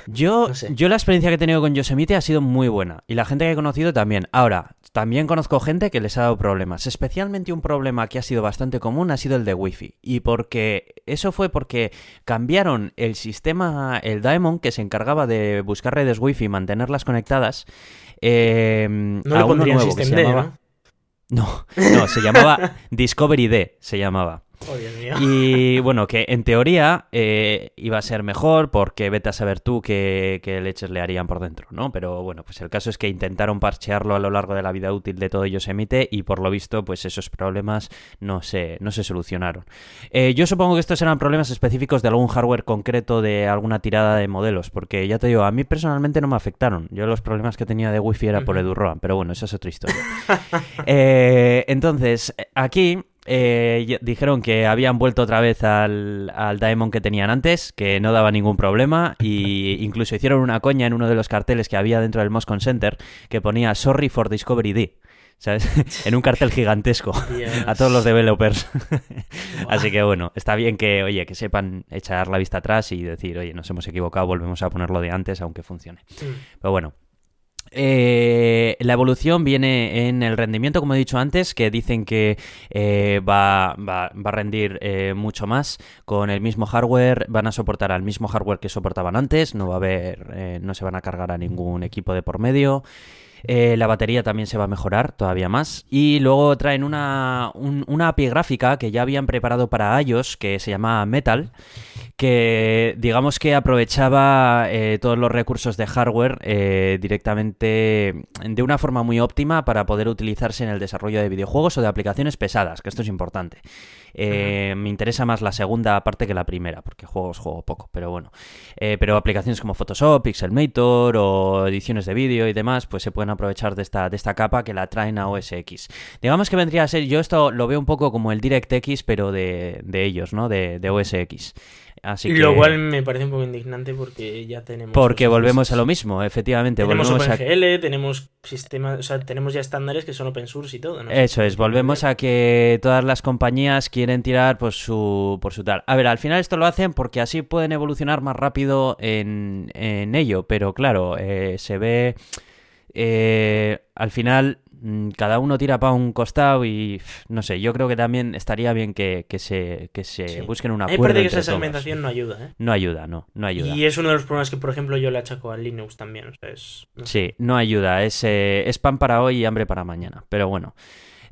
Speaker 1: Yo,
Speaker 2: No sé.
Speaker 1: yo la experiencia que he tenido con Yosemite ha sido muy buena. Y la gente que he conocido también. Ahora, también conozco gente que les ha dado problemas. Especialmente un problema que ha sido bastante común ha sido el de Wi-Fi. Y porque eso fue porque cambiaron el sistema, el Daemon, que se encargaba de buscar redes Wi-Fi y mantenerlas conectadas. eh,
Speaker 2: No
Speaker 1: a uno nuevo que
Speaker 2: D.
Speaker 1: No, no, se llamaba Discovery D, se llamaba.
Speaker 2: Oh, Dios mío.
Speaker 1: Y bueno, que en teoría eh, iba a ser mejor porque vete a saber tú qué, qué leches le harían por dentro, ¿no? Pero bueno, pues el caso es que intentaron parchearlo a lo largo de la vida útil de todo Yosemite y por lo visto pues esos problemas no se, no se solucionaron. Eh, yo supongo que estos eran problemas específicos de algún hardware concreto de alguna tirada de modelos, porque ya te digo, a mí personalmente no me afectaron. Yo los problemas que tenía de wifi era por. EduRoam, pero bueno, esa es otra historia. Eh, entonces, aquí eh, dijeron que habían vuelto otra vez al, al Daemon que tenían antes, que no daba ningún problema, y incluso hicieron una coña en uno de los carteles que había dentro del Moscone Center que ponía Sorry for Discovery D. ¿Sabes? en un cartel gigantesco a todos los developers. Así que bueno, está bien que, oye, que sepan echar la vista atrás y decir, oye, nos hemos equivocado, volvemos a ponerlo de antes, aunque funcione. Pero bueno, eh, la evolución viene en el rendimiento, como he dicho antes, que dicen que eh, va, va, a rendir eh, mucho más con el mismo hardware, van a soportar al mismo hardware que soportaban antes, no va a haber, no se van a cargar a ningún equipo de por medio. la batería también se va a mejorar todavía más. Y luego traen una, una API gráfica que ya habían preparado para iOS que se llama Metal que digamos que aprovechaba eh, todos los recursos de hardware eh, directamente de una forma muy óptima para poder utilizarse en el desarrollo de videojuegos o de aplicaciones pesadas, que esto es importante. Eh, me interesa más la segunda parte que la primera, porque juegos juego poco, pero bueno. pero aplicaciones como Photoshop, Pixelmator o ediciones de vídeo y demás, pues se pueden aprovechar de esta, de esta capa que la traen a OS X. Digamos que vendría a ser, yo esto lo veo un poco como el DirectX, pero de, ellos, ¿no? De, de OS X. Así
Speaker 2: Lo cual me parece un poco indignante porque ya tenemos.
Speaker 1: Porque volvemos a lo mismo, efectivamente.
Speaker 2: Tenemos
Speaker 1: volvemos
Speaker 2: OpenGL, tenemos sistemas, o sea, tenemos ya estándares que son open source y todo.
Speaker 1: Eso es, volvemos a que todas las compañías quieren tirar por su, por su tal. A ver, al final esto lo hacen porque así pueden evolucionar más rápido en, en ello, pero claro, eh, se ve. Eh, al final cada uno tira para un costado y no sé, yo creo que también estaría bien que, se, que se busquen una acuerdo.
Speaker 2: Me que esa segmentación no ayuda, ¿eh?
Speaker 1: No ayuda, no, no ayuda.
Speaker 2: Y es uno de los problemas que, por ejemplo, yo le achaco a Linux también.
Speaker 1: Sí, no ayuda, es, eh, es pan para hoy y hambre para mañana, pero bueno.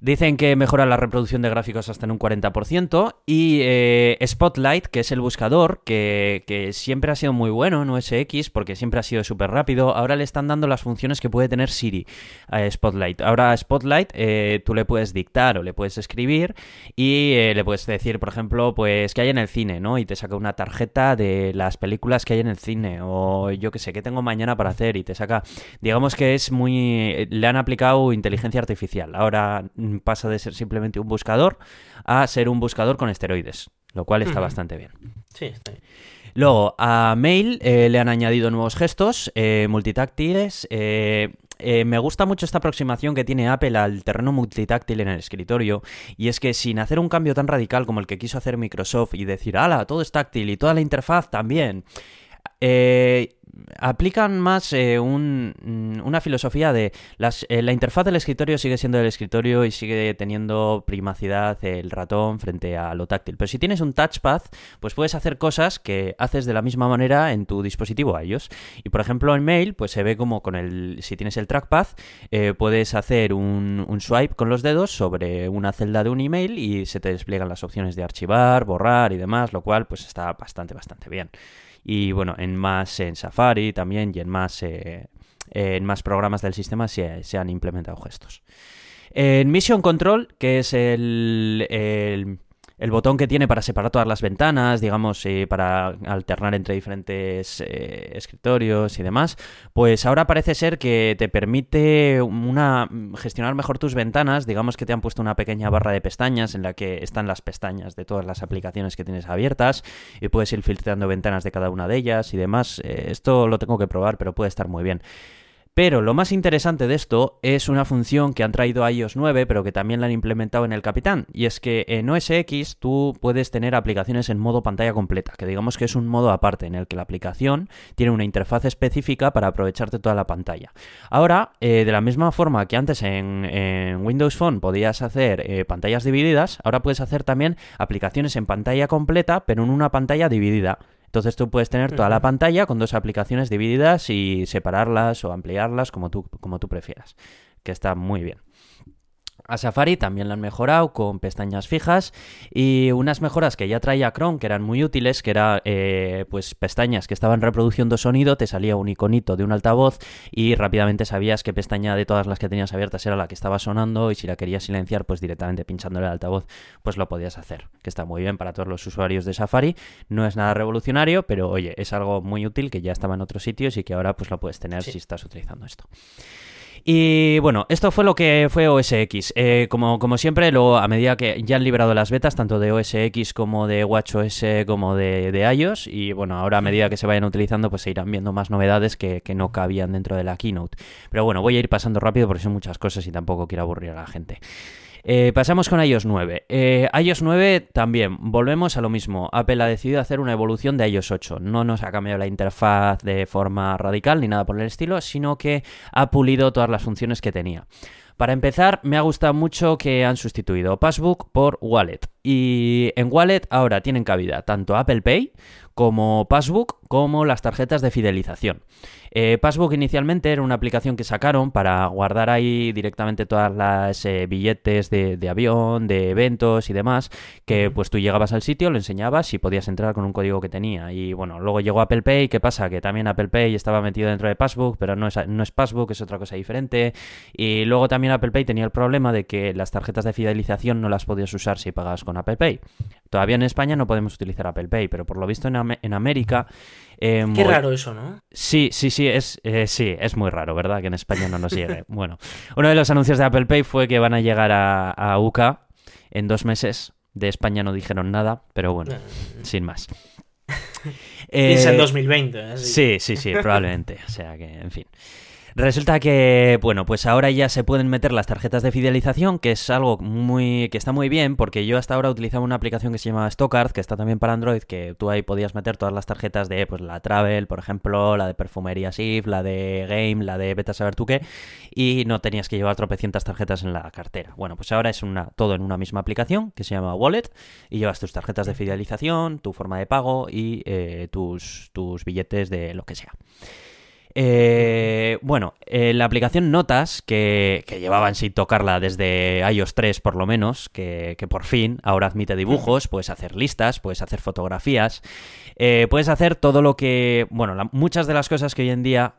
Speaker 1: Dicen que mejora la reproducción de gráficos hasta en un 40% y eh, Spotlight, que es el buscador, que, siempre ha sido muy bueno en OS X porque siempre ha sido súper rápido, ahora le están dando las funciones que puede tener Siri a Spotlight. Ahora Spotlight eh, tú le puedes dictar o le puedes escribir y eh, le puedes decir, por ejemplo, pues que hay en el cine, ¿no? Y te saca una tarjeta de las películas que hay en el cine o yo qué sé, qué tengo mañana para hacer y te saca, digamos que es muy... le han aplicado inteligencia artificial. Ahora pasa de ser simplemente un buscador a ser un buscador con esteroides, lo cual está bastante bien.
Speaker 2: Sí, está bien.
Speaker 1: Luego, a Mail eh, le han añadido nuevos gestos eh, multitáctiles. Eh, me gusta mucho esta aproximación que tiene Apple al terreno multitáctil en el escritorio. Y es que sin hacer un cambio tan radical como el que quiso hacer Microsoft y decir, ala, todo es táctil y toda la interfaz también. Eh, aplican más eh, mm, una filosofía de las, eh, la interfaz del escritorio sigue siendo el escritorio y sigue teniendo primacidad el ratón frente a lo táctil. Pero si tienes un touchpad, pues puedes hacer cosas que haces de la misma manera en tu dispositivo a ellos. Y por ejemplo en Mail, pues se ve como con el, si tienes el trackpad, eh, puedes hacer un, un swipe con los dedos sobre una celda de un email y se te despliegan las opciones de archivar, borrar y demás, lo cual pues está bastante, bastante bien y bueno, en más en Safari también y en más, eh, en más programas del sistema se, han implementado gestos. En Mission Control, que es el el botón que tiene para separar todas las ventanas, digamos, eh, para alternar entre diferentes eh, escritorios y demás, pues ahora parece ser que te permite una gestionar mejor tus ventanas, digamos que te han puesto una pequeña barra de pestañas en la que están las pestañas de todas las aplicaciones que tienes abiertas y puedes ir filtrando ventanas de cada una de ellas y demás. Eh, esto lo tengo que probar, pero puede estar muy bien. Pero lo más interesante de esto es una función que han traído a iOS 9, pero que también la han implementado en el Capitán. Y es que en OS X tú puedes tener aplicaciones en modo pantalla completa, que digamos que es un modo aparte en el que la aplicación tiene una interfaz específica para aprovecharte toda la pantalla. Ahora, eh, de la misma forma que antes en, Windows Phone podías hacer eh, pantallas divididas, ahora puedes hacer también aplicaciones en pantalla completa, pero en una pantalla dividida. Entonces tú puedes tener toda la pantalla con dos aplicaciones divididas y separarlas o ampliarlas como tú, como tú prefieras, que está muy bien. A Safari también lo han mejorado con pestañas fijas. Y unas mejoras que ya traía Chrome que eran muy útiles, que era eh, pues pestañas que estaban reproduciendo sonido, te salía un iconito de un altavoz y rápidamente sabías qué pestaña de todas las que tenías abiertas era la que estaba sonando y si la querías silenciar pues directamente pinchando el altavoz pues lo podías hacer, que está muy bien para todos los usuarios de Safari, no es nada revolucionario, pero oye, es algo muy útil que ya estaba en otros sitios y que ahora pues lo puedes tener si estás utilizando esto. Y bueno, esto fue lo que fue OS X. Eh, como, como siempre, luego, a medida que ya han liberado las betas, tanto de OS X como de WatchOS como de, de iOS, y bueno, ahora a medida que se vayan utilizando, pues se irán viendo más novedades que, que no cabían dentro de la keynote. Pero bueno, voy a ir pasando rápido porque son muchas cosas y tampoco quiero aburrir a la gente. Eh, pasamos con iOS 9. Eh, iOS 9 también, volvemos a lo mismo. Apple ha decidido hacer una evolución de iOS 8. No nos ha cambiado la interfaz de forma radical ni nada por el estilo, sino que ha pulido todas las funciones que tenía. Para empezar, me ha gustado mucho que han sustituido Passbook por Wallet. Y en Wallet ahora tienen cabida tanto Apple Pay como Passbook como las tarjetas de fidelización. Eh, Passbook inicialmente era una aplicación que sacaron para guardar ahí directamente todas las eh, billetes de, avión, de eventos y demás, que pues tú llegabas al sitio, lo enseñabas y podías entrar con un código que tenía. Y bueno, luego llegó Apple Pay, ¿qué pasa? Que también Apple Pay estaba metido dentro de Passbook, pero no es, no es Passbook, es otra cosa diferente. Y luego también Apple Pay tenía el problema de que las tarjetas de fidelización no las podías usar si pagabas con Apple Pay. Todavía en España no podemos utilizar Apple Pay, pero por lo visto en, en América
Speaker 2: Em, Qué raro eso, ¿no?
Speaker 1: Sí, sí, sí, es, eh, sí, es muy raro, ¿verdad? Que en España no nos llegue. bueno, uno de los anuncios de Apple Pay fue que van a llegar a, a UCA en dos meses. De España no dijeron nada, pero bueno, sin más.
Speaker 2: Piensa en 2020.
Speaker 1: Eh, sí, sí, sí, probablemente. O sea que, en fin. Resulta que, bueno, pues ahora ya se pueden meter las tarjetas de fidelización, que es algo muy que está muy bien, porque yo hasta ahora utilizaba una aplicación que se llama Stockard, que está también para Android, que tú ahí podías meter todas las tarjetas de, pues, la Travel, por ejemplo, la de Perfumería Sif, la de Game, la de Beta Saber tú qué, y no tenías que llevar tropecientas tarjetas en la cartera. Bueno, pues ahora es una, todo en una misma aplicación, que se llama Wallet, y llevas tus tarjetas de fidelización, tu forma de pago y eh, tus, tus billetes de lo que sea. Eh, bueno, eh, la aplicación Notas, que, llevaban sin tocarla desde iOS 3 por lo menos, que, por fin ahora admite dibujos, puedes hacer listas, puedes hacer fotografías, eh, puedes hacer todo lo que, bueno, muchas de las cosas que hoy en día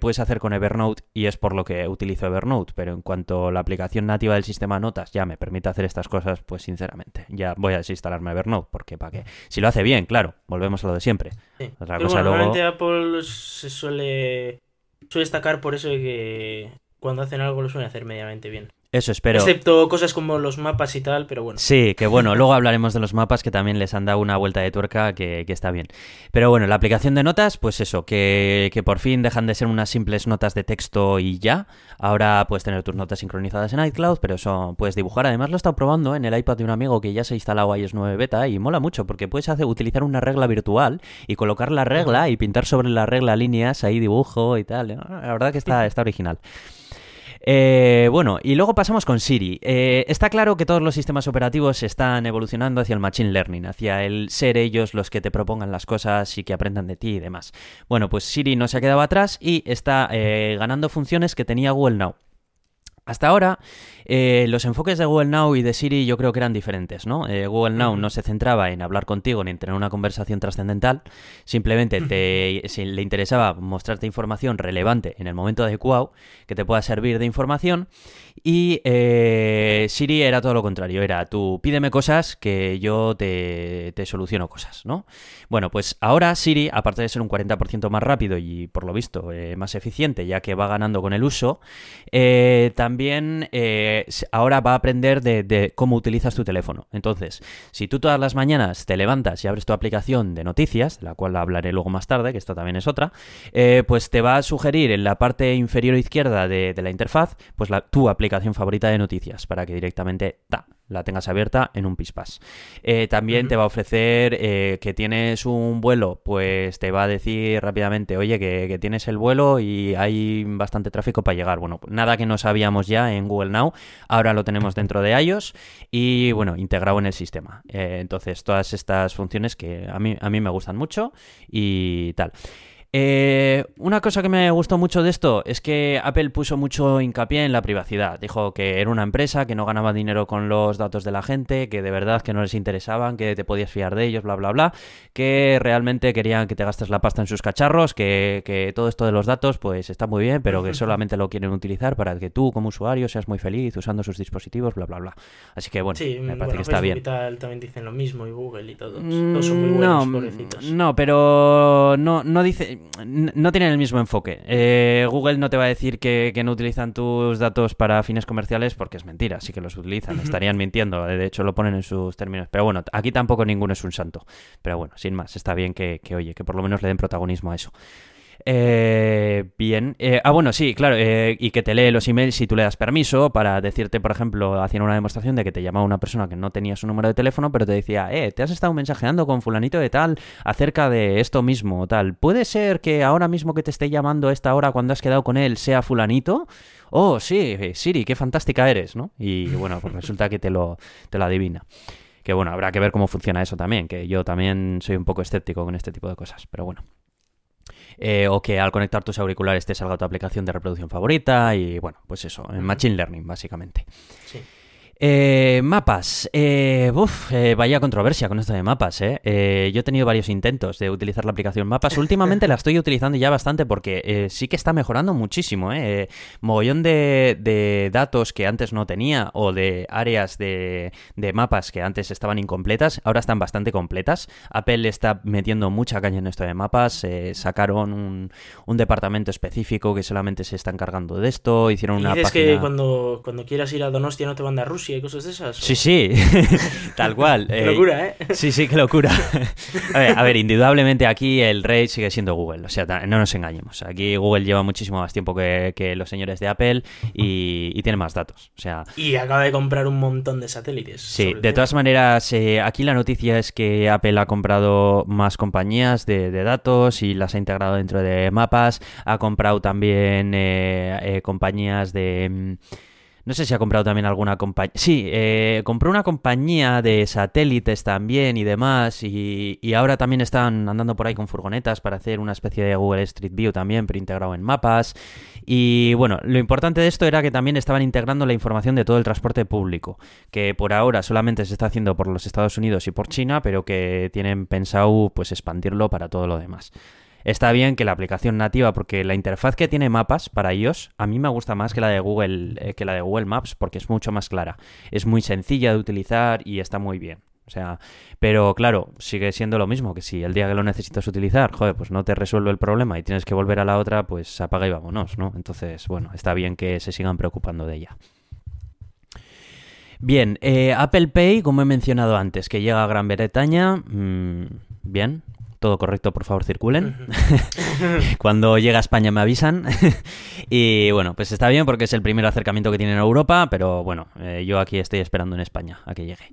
Speaker 1: puedes hacer con Evernote y es por lo que utilizo Evernote, pero en cuanto la aplicación nativa del sistema Notas ya me permite hacer estas cosas, pues sinceramente, ya voy a desinstalarme Evernote, porque para qué, si lo hace bien, claro, volvemos a lo de siempre.
Speaker 2: Otra cosa Normalmente Apple se suele, suele destacar por eso de que cuando hacen algo lo suelen hacer medianamente bien.
Speaker 1: Eso espero.
Speaker 2: Excepto cosas como los mapas y tal, pero bueno.
Speaker 1: Sí, que bueno, luego hablaremos de los mapas que también les han dado una vuelta de tuerca que, está bien. Pero bueno, la aplicación de notas, pues eso, que, que, por fin dejan de ser unas simples notas de texto y ya. Ahora puedes tener tus notas sincronizadas en iCloud, pero eso puedes dibujar. Además lo he estado probando en el iPad de un amigo que ya se ha instalado iOS 9 Beta y mola mucho porque puedes hacer, utilizar una regla virtual y colocar la regla y pintar sobre la regla líneas, ahí dibujo y tal. La verdad que está, está original. Eh, bueno, y luego pasamos con Siri. Eh, está claro que todos los sistemas operativos están evolucionando hacia el Machine Learning, hacia el ser ellos los que te propongan las cosas y que aprendan de ti y demás. Bueno, pues Siri no se ha quedado atrás y está eh, ganando funciones que tenía Google Now. Hasta ahora, eh, los enfoques de Google Now y de Siri yo creo que eran diferentes, ¿no? Eh, Google Now no se centraba en hablar contigo ni en tener una conversación trascendental, simplemente te, si le interesaba mostrarte información relevante en el momento adecuado que te pueda servir de información. Y eh, Siri era todo lo contrario, era tú pídeme cosas que yo te, te soluciono cosas, ¿no? Bueno, pues ahora Siri, aparte de ser un 40% más rápido y por lo visto más eficiente, ya que va ganando con el uso, también también ahora va a aprender de, cómo utilizas tu teléfono. Entonces, si tú todas las mañanas te levantas y abres tu aplicación de noticias, la cual hablaré luego más tarde, que esta también es otra, eh, pues te va a sugerir en la parte inferior izquierda de, la interfaz, pues tu aplicación favorita de noticias, para que directamente ta, la tengas abierta en un Pispas. Eh, también te va a ofrecer eh, que tienes un vuelo, pues te va a decir rápidamente, oye, que, tienes el vuelo y hay bastante tráfico para llegar. Bueno, nada que no sabíamos ya en Google Now, ahora lo tenemos dentro de iOS y bueno, integrado en el sistema. Eh, entonces, todas estas funciones que a mí, a mí me gustan mucho y tal. Eh, una cosa que me gustó mucho de esto es que Apple puso mucho hincapié en la privacidad. Dijo que era una empresa que no ganaba dinero con los datos de la gente, que de verdad que no les interesaban, que te podías fiar de ellos, bla, bla, bla, que realmente querían que te gastes la pasta en sus cacharros, que, que todo esto de los datos pues está muy bien, pero que solamente lo quieren utilizar para que tú como usuario seas muy feliz usando sus dispositivos, bla, bla, bla. Así que bueno, me parece que está bien.
Speaker 2: también dicen lo mismo y Google y todos. Todos son muy buenos,
Speaker 1: no, no, pero no, no dice no tienen el mismo enfoque. Eh, Google no te va a decir que, no utilizan tus datos para fines comerciales porque es mentira, sí que los utilizan, estarían mintiendo, de hecho lo ponen en sus términos. Pero bueno, aquí tampoco ninguno es un santo. Pero bueno, sin más, está bien que, que oye, que por lo menos le den protagonismo a eso. Eh, bien. Eh, ah, bueno, sí, claro. Eh, y que te lee los emails si tú le das permiso para decirte, por ejemplo, haciendo una demostración de que te llamaba una persona que no tenía su número de teléfono, pero te decía, eh, te has estado mensajeando con fulanito de tal acerca de esto mismo, tal. ¿Puede ser que ahora mismo que te esté llamando a esta hora cuando has quedado con él sea fulanito? Oh, sí, Siri, qué fantástica eres, ¿no? Y bueno, pues resulta que te lo, te lo adivina. Que bueno, habrá que ver cómo funciona eso también, que yo también soy un poco escéptico con este tipo de cosas, pero bueno. Eh, o que al conectar tus auriculares te salga tu aplicación de reproducción favorita y bueno, pues eso, en Machine Learning básicamente. Sí. Eh, mapas. Eh, eh, vaya controversia con esto de mapas, ¿eh? Yo he tenido varios intentos de utilizar la aplicación Mapas. Últimamente la estoy utilizando ya bastante porque sí que está mejorando muchísimo, ¿eh? Mogollón de, datos que antes no tenía o de áreas de, mapas que antes estaban incompletas, ahora están bastante completas. Apple está metiendo mucha caña en esto de mapas. sacaron un, departamento específico que solamente se está encargando de esto. Hicieron una
Speaker 2: dices que cuando, cuando quieras ir a Donostia no te van a Rusia y cosas de esas.
Speaker 1: Sí, sí, tal cual.
Speaker 2: Qué locura, ¿eh?
Speaker 1: Sí, sí, qué locura. a, ver, indudablemente aquí el rey sigue siendo Google, o sea, no nos engañemos. Aquí Google lleva muchísimo más tiempo que, los señores de Apple y, tiene más datos. O sea,
Speaker 2: y acaba de comprar un montón de satélites.
Speaker 1: Sí, de todas maneras, eh, aquí la noticia es que Apple ha comprado más compañías de, datos y las ha integrado dentro de mapas. Ha comprado también eh, eh, compañías de mm, no sé si ha comprado también alguna compañía. Sí, eh, compró una compañía de satélites también y demás. Y, ahora también están andando por ahí con furgonetas para hacer una especie de Google Street View también, pero integrado en mapas. Y bueno, lo importante de esto era que también estaban integrando la información de todo el transporte público, que por ahora solamente se está haciendo por los Estados Unidos y por China, pero que tienen pensado pues expandirlo para todo lo demás. Está bien que la aplicación nativa, porque la interfaz que tiene mapas para iOS, a mí me gusta más que la de Google, eh, que la de Google Maps, porque es mucho más clara. Es muy sencilla de utilizar y está muy bien. O sea, pero claro, sigue siendo lo mismo, que si el día que lo necesitas utilizar, joder, pues no te resuelve el problema y tienes que volver a la otra, pues apaga y vámonos, ¿no? Entonces, bueno, está bien que se sigan preocupando de ella. Bien, eh, Apple Pay, como he mencionado antes, que llega a Gran Bretaña, mm, bien, todo correcto, por favor, circulen. Cuando llega a España me avisan. y bueno, pues está bien porque es el primer acercamiento que tiene en Europa, pero bueno, eh, yo aquí estoy esperando en España a que llegue.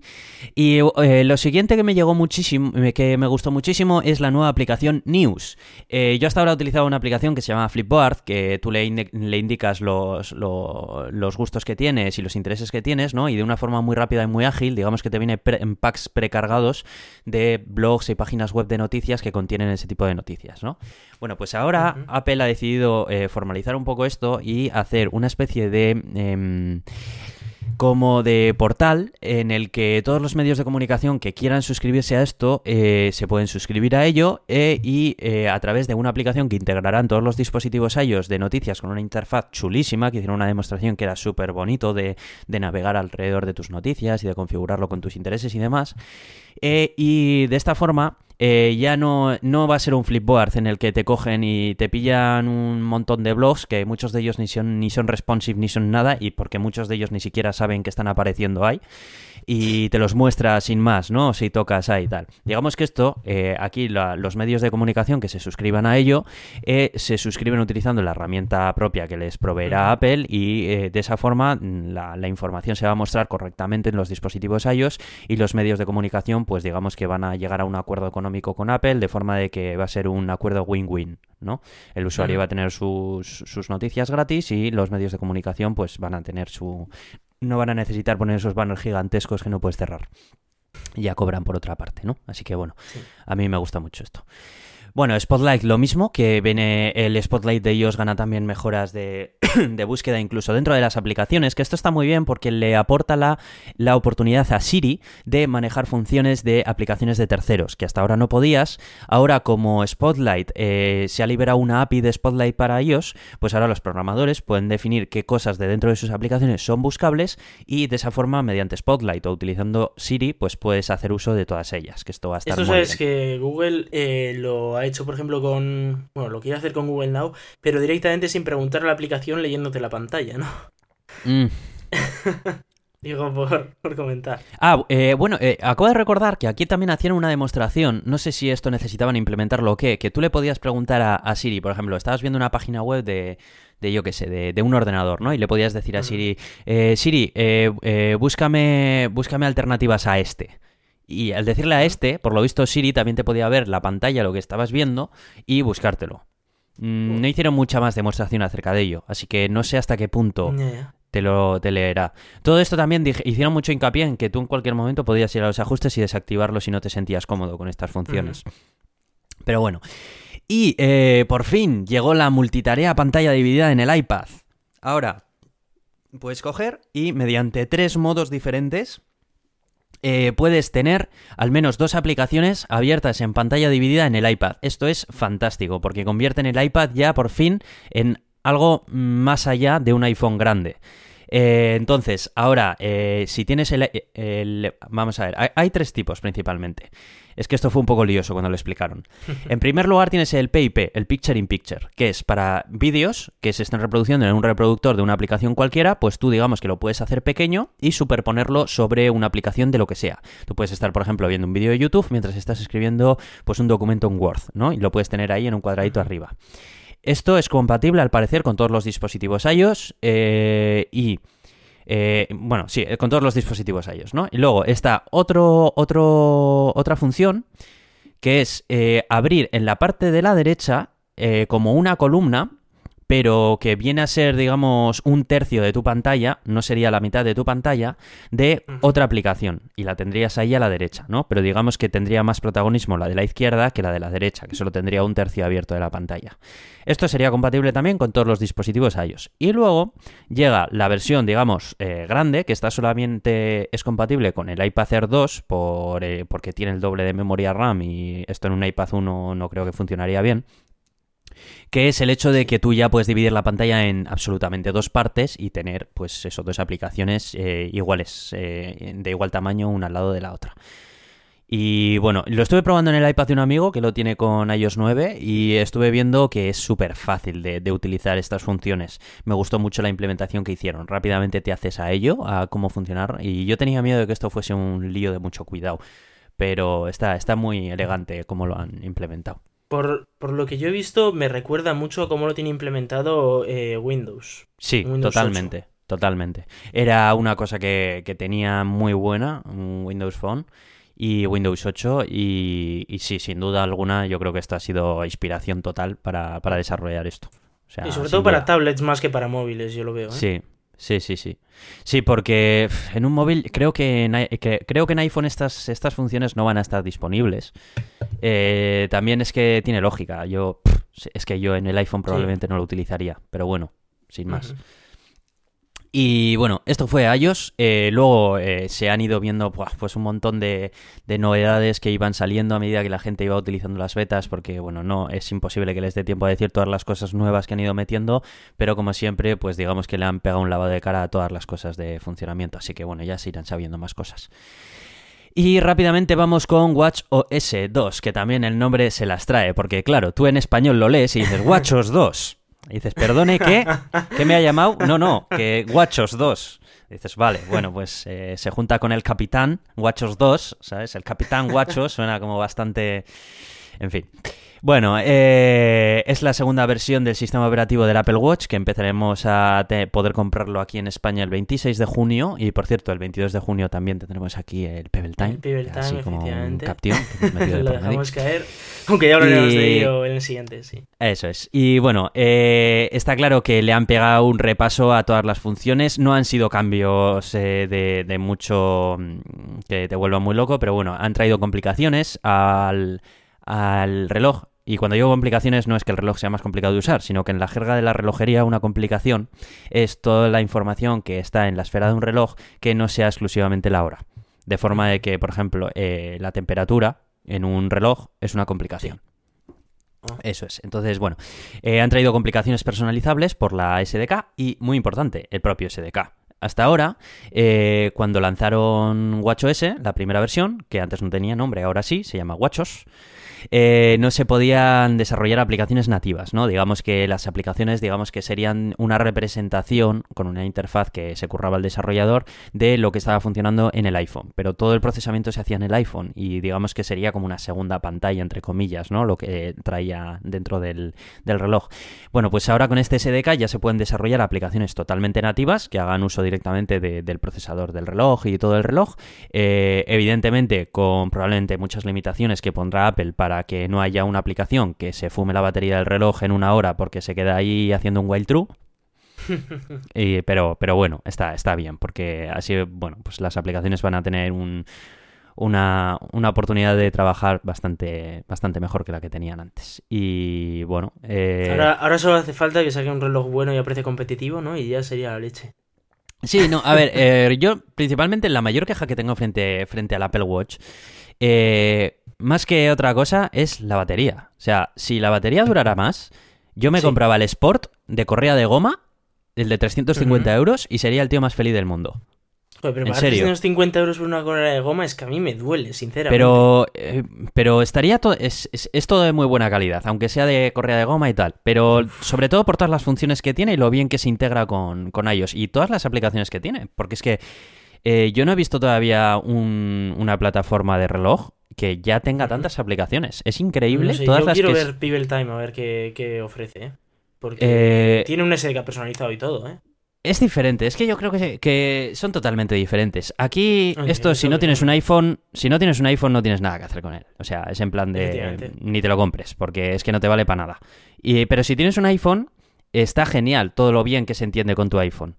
Speaker 1: Y eh, lo siguiente que me llegó muchísimo, eh, que me gustó muchísimo, es la nueva aplicación News. yo hasta ahora he utilizado una aplicación que se llama Flipboard, que tú le, indicas los, los, gustos que tienes y los intereses que tienes, ¿no? Y de una forma muy rápida y muy ágil, digamos que te viene en packs precargados de blogs y páginas web de noticias que contienen ese tipo de noticias, ¿no? Bueno, pues ahora Apple ha decidido eh, formalizar un poco esto y hacer una especie de... Em, como de portal en el que todos los medios de comunicación que quieran suscribirse a esto eh, se pueden suscribir a ello eh, y a través de una aplicación que integrarán todos los dispositivos iOS de noticias con una interfaz chulísima que hicieron una demostración que era súper bonito de, de, navegar alrededor de tus noticias y de configurarlo con tus intereses y demás y de esta forma eh, ya no, no va a ser un flipboard en el que te cogen y te pillan un montón de blogs que muchos de ellos ni son, ni son responsive ni son nada y porque muchos de ellos ni siquiera saben que están apareciendo ahí y te los muestra sin más, ¿no? Si tocas ahí y tal. Digamos que esto, eh, aquí los medios de comunicación que se suscriban a ello, eh, se suscriben utilizando la herramienta propia que les proveerá Apple y eh, de esa forma mm, la, información se va a mostrar correctamente en los dispositivos iOS y los medios de comunicación, pues digamos que van a llegar a un acuerdo económico con Apple de forma de que va a ser un acuerdo win-win, ¿no? El usuario va a tener sus, sus noticias gratis y los medios de comunicación pues van a tener su no van a necesitar poner esos banners gigantescos que no puedes cerrar. Ya cobran por otra parte, ¿no? Así que bueno, a mí me gusta mucho esto. Bueno, Spotlight lo mismo, que viene el Spotlight de ellos gana también mejoras de, de búsqueda incluso dentro de las aplicaciones, que esto está muy bien porque le aporta la, la oportunidad a Siri de manejar funciones de aplicaciones de terceros, que hasta ahora no podías. Ahora como Spotlight eh, se ha liberado una API de Spotlight para iOS, pues ahora los programadores pueden definir qué cosas de dentro de sus aplicaciones son buscables y de esa forma mediante Spotlight o utilizando Siri pues puedes hacer uso de todas ellas, que esto va a estar
Speaker 2: Esto
Speaker 1: muy
Speaker 2: sabes que Google eh, lo ha hecho por ejemplo con, bueno, lo quiere hacer con Google Now, pero directamente sin preguntar a la aplicación leyéndote la pantalla, ¿no?
Speaker 1: Mm.
Speaker 2: Digo por, por comentar.
Speaker 1: Ah, eh, bueno, eh, acabo de recordar que aquí también hacían una demostración, no sé si esto necesitaban implementarlo o qué, que tú le podías preguntar a, a Siri, por ejemplo, estabas viendo una página web de, de yo qué sé, de, de un ordenador, ¿no? Y le podías decir a Siri, eh, Siri, eh, búscame, búscame alternativas a este. Y al decirle a este, por lo visto Siri también te podía ver la pantalla, lo que estabas viendo, y buscártelo. Mm, No hicieron mucha más demostración acerca de ello, así que no sé hasta qué punto te lo te leerá. Todo esto también dije- hicieron mucho hincapié en que tú en cualquier momento podías ir a los ajustes y desactivarlos si no te sentías cómodo con estas funciones. Pero bueno. Y eh, por fin llegó la multitarea pantalla dividida en el iPad. Ahora, puedes coger y mediante tres modos diferentes eh, puedes tener al menos dos aplicaciones abiertas en pantalla dividida en el iPad. Esto es fantástico porque convierten el iPad ya por fin en algo más allá de un iPhone grande. Eh, entonces, ahora, eh, si tienes el, el- Vamos a ver, hay, hay tres tipos principalmente. Es que esto fue un poco lioso cuando lo explicaron. En primer lugar tienes el PIP, el Picture in Picture, que es para vídeos que se estén reproduciendo en un reproductor de una aplicación cualquiera, pues tú digamos que lo puedes hacer pequeño y superponerlo sobre una aplicación de lo que sea. Tú puedes estar, por ejemplo, viendo un vídeo de YouTube mientras estás escribiendo pues un documento en Word, ¿no? Y lo puedes tener ahí en un cuadradito arriba. Esto es compatible al parecer con todos los dispositivos iOS eh, y... eh, bueno, sí, con todos los dispositivos iOS, ¿no? Y luego está otro, otro, otra función que es eh, abrir en la parte de la derecha eh, como una columna, pero que viene a ser, digamos, un tercio de tu pantalla, no sería la mitad de tu pantalla, de otra aplicación. Y la tendrías ahí a la derecha, ¿no? Pero digamos que tendría más protagonismo la de la izquierda que la de la derecha, que solo tendría un tercio abierto de la pantalla. Esto sería compatible también con todos los dispositivos iOS. Y luego llega la versión, digamos, eh, grande, que está solamente es compatible con el iPad Air 2 por, eh, porque tiene el doble de memoria RAM y esto en un iPad 1 no creo que funcionaría bien. Que es el hecho de que tú ya puedes dividir la pantalla en absolutamente dos partes y tener, pues eso, dos aplicaciones eh, iguales, eh, de igual tamaño, una al lado de la otra. Y bueno, lo estuve probando en el iPad de un amigo que lo tiene con iOS 9 y estuve viendo que es súper fácil de, de utilizar estas funciones. Me gustó mucho la implementación que hicieron. Rápidamente te haces a ello, a cómo funcionar. Y yo tenía miedo de que esto fuese un lío de mucho cuidado. Pero está, está muy elegante cómo lo han implementado.
Speaker 2: Por, por lo que yo he visto, me recuerda mucho a cómo lo tiene implementado eh, Windows.
Speaker 1: Sí,
Speaker 2: Windows
Speaker 1: totalmente. Totalmente. Era una cosa que, que tenía muy buena, un Windows Phone y Windows 8 y, y sí, sin duda alguna yo creo que esto ha sido inspiración total para, para desarrollar esto. O sea,
Speaker 2: y sobre todo para tablets más que para móviles, yo lo veo. ¿eh?
Speaker 1: Sí, sí, sí, sí. Sí, porque en un móvil creo que en, que- creo que en iPhone estas, estas funciones no van a estar disponibles. Eh, también es que tiene lógica. Yo es que yo en el iPhone probablemente no lo utilizaría, pero bueno, sin más. Y bueno, esto fue iOS. eh, luego eh, se han ido viendo pues un montón de, de novedades que iban saliendo a medida que la gente iba utilizando las betas, porque bueno, no es imposible que les dé tiempo a decir todas las cosas nuevas que han ido metiendo, pero como siempre, pues digamos que le han pegado un lavado de cara a todas las cosas de funcionamiento, así que bueno, ya se irán sabiendo más cosas. Y rápidamente vamos con Watch OS 2, que también el nombre se las trae, porque claro, tú en español lo lees y dices WatchOS 2. Y dices, perdone, ¿qué? ¿Qué me ha llamado? No, no, que WatchOS 2. Dices, vale, bueno, pues eh, se junta con el Capitán WatchOS 2, ¿sabes? El Capitán WatchOS suena como bastante... En fin. Bueno, eh, es la segunda versión del sistema operativo del Apple Watch que empezaremos a poder comprarlo aquí en España el 26 de junio y por cierto el 22 de junio también tendremos aquí el Pebble Time,
Speaker 2: El Pebble
Speaker 1: así
Speaker 2: Time,
Speaker 1: como un
Speaker 2: efectivamente.
Speaker 1: caption que de
Speaker 2: lo dejamos caer. Aunque ya hablaremos de ello en el siguiente, sí.
Speaker 1: Eso es. Y bueno, eh, está claro que le han pegado un repaso a todas las funciones. No han sido cambios eh, de, de mucho mm, que te vuelvan muy loco, pero bueno, han traído complicaciones al, al reloj. y cuando digo complicaciones no es que el reloj sea más complicado de usar, sino que en la jerga de la relojería una complicación es toda la información que está en la esfera de un reloj que no sea exclusivamente la hora. De forma de que, por ejemplo, eh, la temperatura en un reloj es una complicación.
Speaker 2: Ah.
Speaker 1: Eso es. Entonces, bueno, eh, han traído complicaciones personalizables por la SDK y, muy importante, el propio SDK. Hasta ahora, eh, cuando lanzaron WatchOS, la primera versión, que antes no tenía nombre, ahora sí, se llama WatchOS, eh, no se podían desarrollar aplicaciones nativas, ¿no? Digamos que las aplicaciones, digamos que serían una representación con una interfaz que se curraba el desarrollador de lo que estaba funcionando en el iPhone. Pero todo el procesamiento se hacía en el iPhone y digamos que sería como una segunda pantalla, entre comillas, ¿no? Lo que traía dentro del, del reloj. Bueno, pues ahora con este SDK ya se pueden desarrollar aplicaciones totalmente nativas que hagan uso directamente de- del procesador del reloj y todo el reloj. Eh, evidentemente, con probablemente muchas limitaciones que pondrá Apple para que no haya una aplicación que se fume la batería del reloj en una hora porque se queda ahí haciendo un while true. Y- pero, pero bueno, está, está bien, porque así, bueno, pues las aplicaciones van a tener un- una, una oportunidad de trabajar bastante, bastante mejor que la que tenían antes. Y bueno, eh,
Speaker 2: Ahora, ahora solo hace falta que saque un reloj bueno y a precio competitivo, ¿no? Y ya sería la leche.
Speaker 1: Sí, no, a ver, eh, yo principalmente la mayor queja que tengo frente, frente al Apple Watch, eh, más que otra cosa, es la batería. O sea, si la batería durara más, yo me
Speaker 2: Sí.
Speaker 1: compraba el Sport de correa de goma, el de 350
Speaker 2: Ujú.
Speaker 1: euros, y sería el tío más feliz del mundo.
Speaker 2: Joder, pero
Speaker 1: ¿En
Speaker 2: pagar
Speaker 1: serio?
Speaker 2: 350 euros por una correa de goma es que a mí me duele, sinceramente.
Speaker 1: Pero, eh, pero estaría todo. Es, es- es todo de muy buena calidad, aunque sea de correa de goma y tal. Pero sobre todo por todas las funciones que tiene y lo bien que se integra con, con iOS y todas las aplicaciones que tiene. Porque es que eh, yo no he visto todavía un- una plataforma de reloj que ya tenga tantas aplicaciones. Es increíble
Speaker 2: No sé,
Speaker 1: todas
Speaker 2: yo
Speaker 1: las
Speaker 2: quiero
Speaker 1: que.
Speaker 2: ver Pebble Time a ver qué, qué ofrece, ¿eh? Porque
Speaker 1: Eh,
Speaker 2: tiene un SDK personalizado y todo, ¿eh?
Speaker 1: Es diferente, es que yo creo que, que son totalmente diferentes. Aquí, esto, si no tienes un iPhone, si no tienes un iPhone, no tienes nada que hacer con él. O sea, es en plan de ni te lo compres, porque es que no te vale para nada. Y, pero si tienes un iPhone, está genial todo lo bien que se entiende con tu iPhone.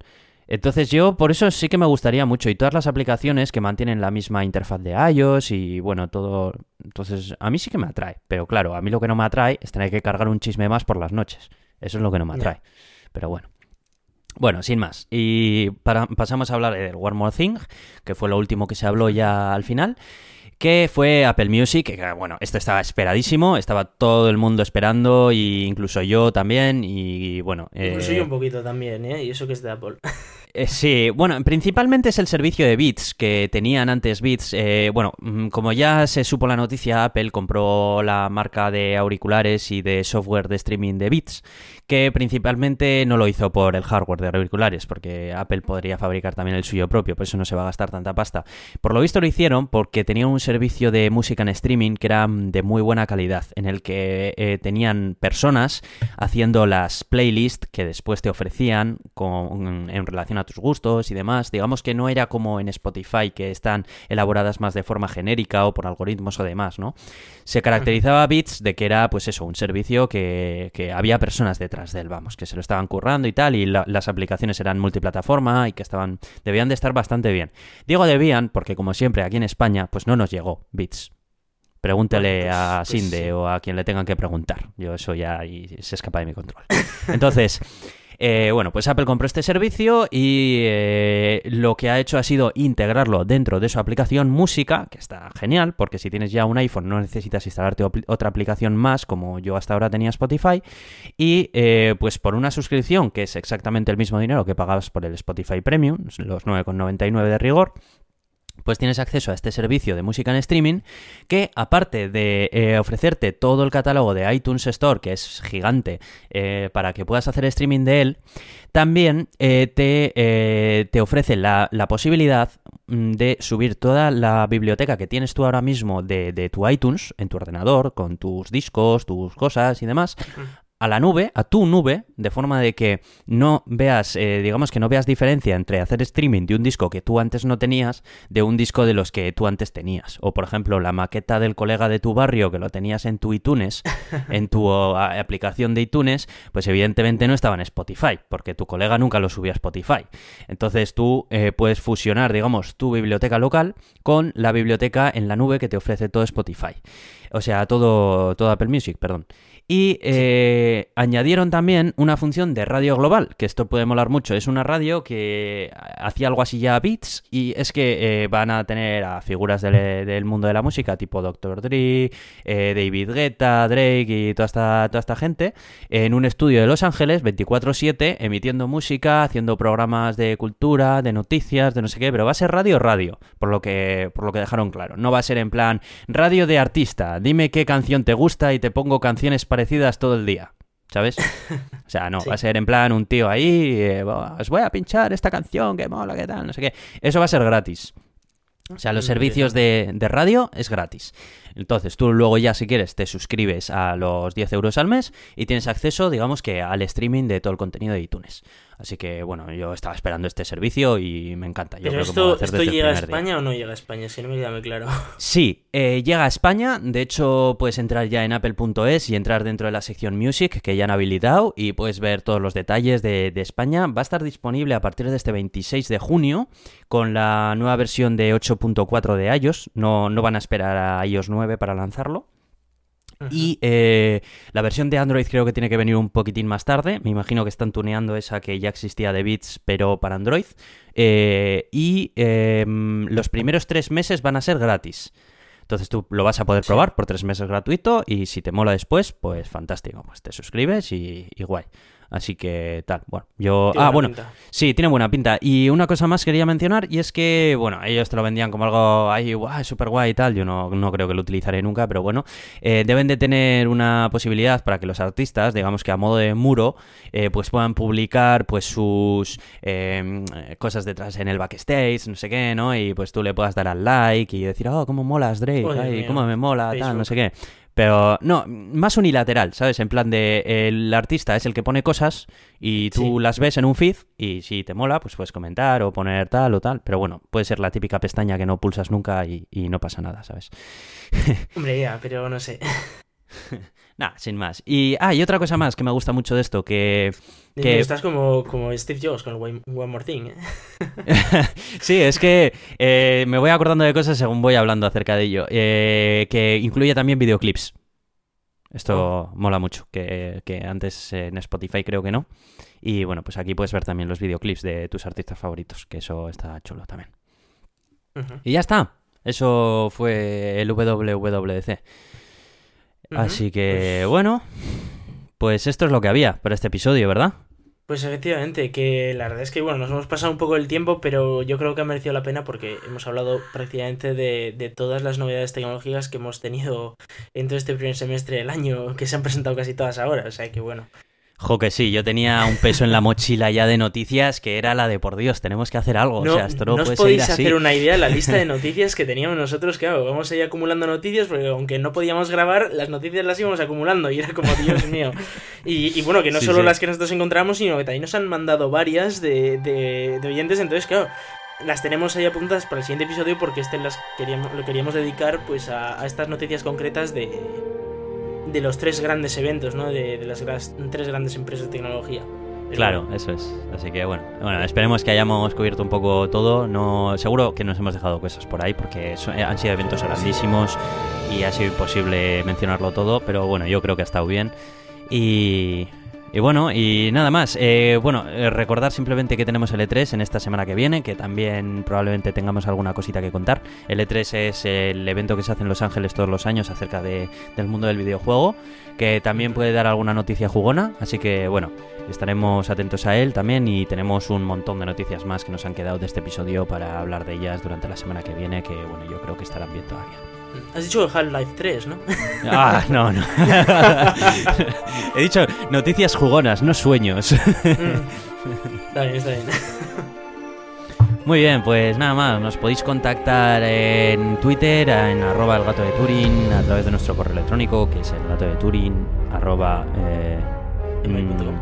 Speaker 1: Entonces yo por eso sí que me gustaría mucho y todas las aplicaciones que mantienen la misma interfaz de iOS y bueno, todo... Entonces a mí sí que me atrae, pero claro, a mí lo que no me atrae es tener que cargar un chisme más por las noches. Eso es lo que no me atrae. Pero bueno. Bueno, sin más. Y para- pasamos a hablar del One More Thing, que fue lo último que se habló ya al final, que fue Apple Music, que bueno, esto estaba esperadísimo, estaba todo el mundo esperando, y incluso yo también, y bueno...
Speaker 2: Incluso
Speaker 1: eh,
Speaker 2: yo un poquito también, ¿eh? Y eso que es de Apple.
Speaker 1: eh, sí, bueno, principalmente es el servicio de Beats que tenían antes Beats. Eh, bueno, mm, como ya se supo la noticia, Apple compró la marca de auriculares y de software de streaming de Beats, que principalmente no lo hizo por el hardware de auriculares, porque Apple podría fabricar también el suyo propio, por eso no se va a gastar tanta pasta. Por lo visto lo hicieron porque tenían un servicio de música en streaming que era mm, de muy buena calidad, en el que eh, tenían personas haciendo las playlists que después te ofrecían con- en relación a tus gustos y demás. Digamos que no era como en Spotify, que están elaboradas más de forma genérica o por algoritmos o demás, ¿no? Se caracterizaba Beats de que era, pues eso, un servicio que, que había personas detrás de él, vamos, que se lo estaban currando y tal, y la- las aplicaciones eran multiplataforma y que estaban, debían de estar bastante bien. Digo debían porque, como siempre, aquí en España, pues no nos llegó Beats. Pregúntele
Speaker 2: Bueno, pues-
Speaker 1: a
Speaker 2: pues
Speaker 1: Sinde
Speaker 2: sí.
Speaker 1: o a quien le tengan que preguntar. Yo eso ya y se escapa de mi control. Entonces, eh, bueno, pues Apple compró este servicio y eh, lo que ha hecho ha sido integrarlo dentro de su aplicación música, que está genial, porque si tienes ya un iPhone no necesitas instalarte otra aplicación más, como yo hasta ahora tenía Spotify, y eh, pues por una suscripción, que es exactamente el mismo dinero que pagabas por el Spotify Premium, los 9,99 de rigor, pues tienes acceso a este servicio de música en streaming que aparte de eh, ofrecerte todo el catálogo de iTunes Store, que es gigante, eh, para que puedas hacer streaming de él, también eh, te, te ofrece la, la posibilidad mm, de subir toda la biblioteca que tienes tú ahora mismo de, de tu iTunes en tu ordenador, con tus discos, tus cosas y demás, a la nube, a tu nube, de forma de que no veas, eh, digamos que no veas diferencia entre hacer streaming de un disco que tú antes no tenías de un disco de los que tú antes tenías. O por ejemplo, la maqueta del colega de tu barrio que lo tenías en tu iTunes, en tu aplicación de iTunes, pues evidentemente no estaba en Spotify, porque tu colega nunca lo subía a Spotify. Entonces tú eh, puedes fusionar, digamos, tu biblioteca local con la biblioteca en la nube que te ofrece todo Spotify. O sea, todo, todo Apple Music, perdón. Y eh, añadieron también una función de radio global, que esto puede molar mucho. Es una radio que hacía algo así ya a Beats y es que eh, van a tener a figuras del, mundo de la música, tipo Dr. Dre, eh, David Guetta, Drake y toda esta, toda esta gente, en un estudio de Los Ángeles, 24-7, emitiendo música, haciendo programas de cultura, de noticias, de no sé qué, pero va a ser radio radio, por lo que, por lo que dejaron claro. No va a ser en plan radio de artista, dime qué canción te gusta y te pongo canciones para parecidas todo el día. ¿Sabes? O sea, no, va a ser en plan un tío ahí, eh, os voy a pinchar esta canción, que mola, que tal, no sé qué. Eso va a ser gratis. O sea, los mm, servicios de, de, radio es gratis. Entonces, tú luego ya, si quieres, te suscribes a los 10 euros al mes y tienes acceso, digamos que, al streaming de todo el contenido de iTunes. Así que, bueno, yo estaba esperando este servicio y me encanta.
Speaker 2: Yo ¿Pero esto, esto llega a España o no llega a España? Si no me queda muy claro.
Speaker 1: Sí, eh, llega a España. De hecho, puedes entrar ya en apple.es y entrar dentro de la sección Music que ya han habilitado y puedes ver todos los detalles de, España. Va a estar disponible a partir de este 26 de junio con la nueva versión de 8.4 de iOS. No, no van a esperar a iOS 9 para lanzarlo. Y eh, la versión de Android creo que tiene que venir un poquitín más tarde. Me imagino que están tuneando esa que ya existía de Beats, pero para Android. Eh, y em, los primeros tres meses van a ser gratis. Entonces tú lo vas a poder probar por tres meses gratuito y si te mola después, pues fantástico. Pues te suscribes y, y guay. Así que tal, bueno, yo... ah, bueno, sí, tiene buena pinta. Y una cosa más quería mencionar y es que, bueno, ellos te lo vendían como algo ahí, guay, súper guay y tal. Yo no, no, creo que lo utilizaré nunca, pero bueno, eh, deben de tener una posibilidad para que los artistas, digamos que a modo de muro, eh, pues puedan publicar pues sus em, cosas detrás en el backstage, no sé qué, ¿no? Y pues tú le puedas dar al like y decir, oh, cómo molas Drake, ay, cómo me mola, tal, no sé qué. Pero no, más unilateral, ¿sabes? En plan de el artista es el que pone cosas y tú las ves en un feed y si te mola, pues puedes comentar o poner tal o tal. Pero bueno, puede ser la típica pestaña que no pulsas nunca y, no pasa nada, ¿sabes?
Speaker 2: Hombre, ya, pero no sé.
Speaker 1: Nada, sin más. Y, ah, y otra cosa más que me gusta mucho de esto, que... que...
Speaker 2: Estás como, como Steve Jobs con One, More Thing. ¿eh?
Speaker 1: sí, es que eh, me voy acordando de cosas según voy hablando acerca de ello. Eh, que incluye también videoclips. Esto oh. mola mucho, que, que, antes en Spotify creo que no. Y bueno, pues aquí puedes ver también los videoclips de tus artistas favoritos, que eso está chulo también. Y ya está. Eso fue el WWDC. Así que, pues bueno, pues esto es lo que había para este episodio, ¿verdad?
Speaker 2: Pues efectivamente, que la verdad es que bueno, nos hemos pasado un poco el tiempo, pero yo creo que ha merecido la pena porque hemos hablado prácticamente de, de, todas las novedades tecnológicas que hemos tenido en todo este primer semestre del año, que se han presentado casi todas ahora, o sea que bueno.
Speaker 1: Jo, que sí, yo tenía un peso en la mochila ya de noticias que era la de por Dios, tenemos que hacer algo.
Speaker 2: No,
Speaker 1: o sea, esto no,
Speaker 2: os podéis hacer una idea de la lista de noticias que teníamos nosotros, claro, vamos a ir acumulando noticias porque aunque no podíamos grabar, las noticias las íbamos acumulando y era como, Dios mío. Y, bueno, que no solo las que nosotros encontramos, sino que también nos han mandado varias de, de, de oyentes, entonces, claro, las tenemos ahí apuntadas para el siguiente episodio porque este las queríamos, lo queríamos dedicar pues a estas noticias concretas de de los tres grandes eventos, ¿no? De, las tres grandes empresas de tecnología.
Speaker 1: claro, eso es. Así que bueno, bueno, esperemos que hayamos cubierto un poco todo. No, seguro que nos hemos dejado cosas por ahí porque eh, han sido eventos grandísimos y ha sido imposible mencionarlo todo, pero bueno, yo creo que ha estado bien. Y y bueno, y nada más. Eh, bueno, eh, recordar simplemente que tenemos el E3 en esta semana que viene, que también probablemente tengamos alguna cosita que contar. El E3 es el evento que se hace en Los Ángeles todos los años acerca de, del mundo del videojuego, que también puede dar alguna noticia jugona, así que bueno, estaremos atentos a él también y tenemos un montón de noticias más que nos han quedado de este episodio para hablar de ellas durante la semana que viene, que bueno, yo creo que estarán bien todavía.
Speaker 2: Has dicho Half-Life 3, ¿no?
Speaker 1: Ah, no, no. He dicho noticias jugonas, no sueños.
Speaker 2: Mm. Está bien, está bien.
Speaker 1: Muy bien, pues nada más, nos podéis contactar en Twitter, en arroba el gato de Turing, a través de nuestro correo electrónico, que es el gato de Turing, arroba... Eh,
Speaker 2: gmail.com.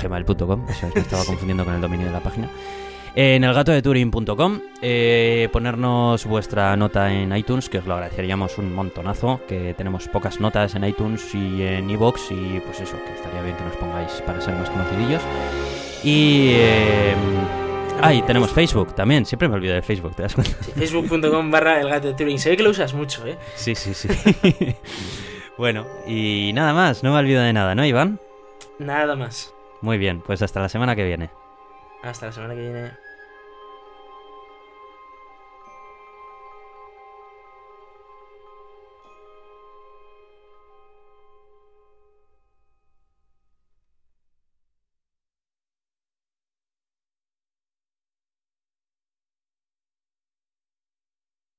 Speaker 1: Gmail.com, eso es, me estaba confundiendo con el dominio de la página. En elgatodeturing.com, eh, ponernos vuestra nota en iTunes, que os lo agradeceríamos un montonazo, que tenemos pocas notas en iTunes y en iVoox, y pues eso, que estaría bien que nos pongáis para ser más conocidillos. Y... Eh, ah, y tenemos Facebook también, siempre me olvido de Facebook, ¿te das cuenta?
Speaker 2: Sí, Facebook.com barra el gato de Turing. Se ve que lo usas mucho, ¿eh?
Speaker 1: Sí, sí, sí. bueno, y nada más, no me olvido de nada, ¿no, Iván?
Speaker 2: Nada más.
Speaker 1: Muy bien, pues hasta la semana que viene.
Speaker 2: Hasta la semana que viene.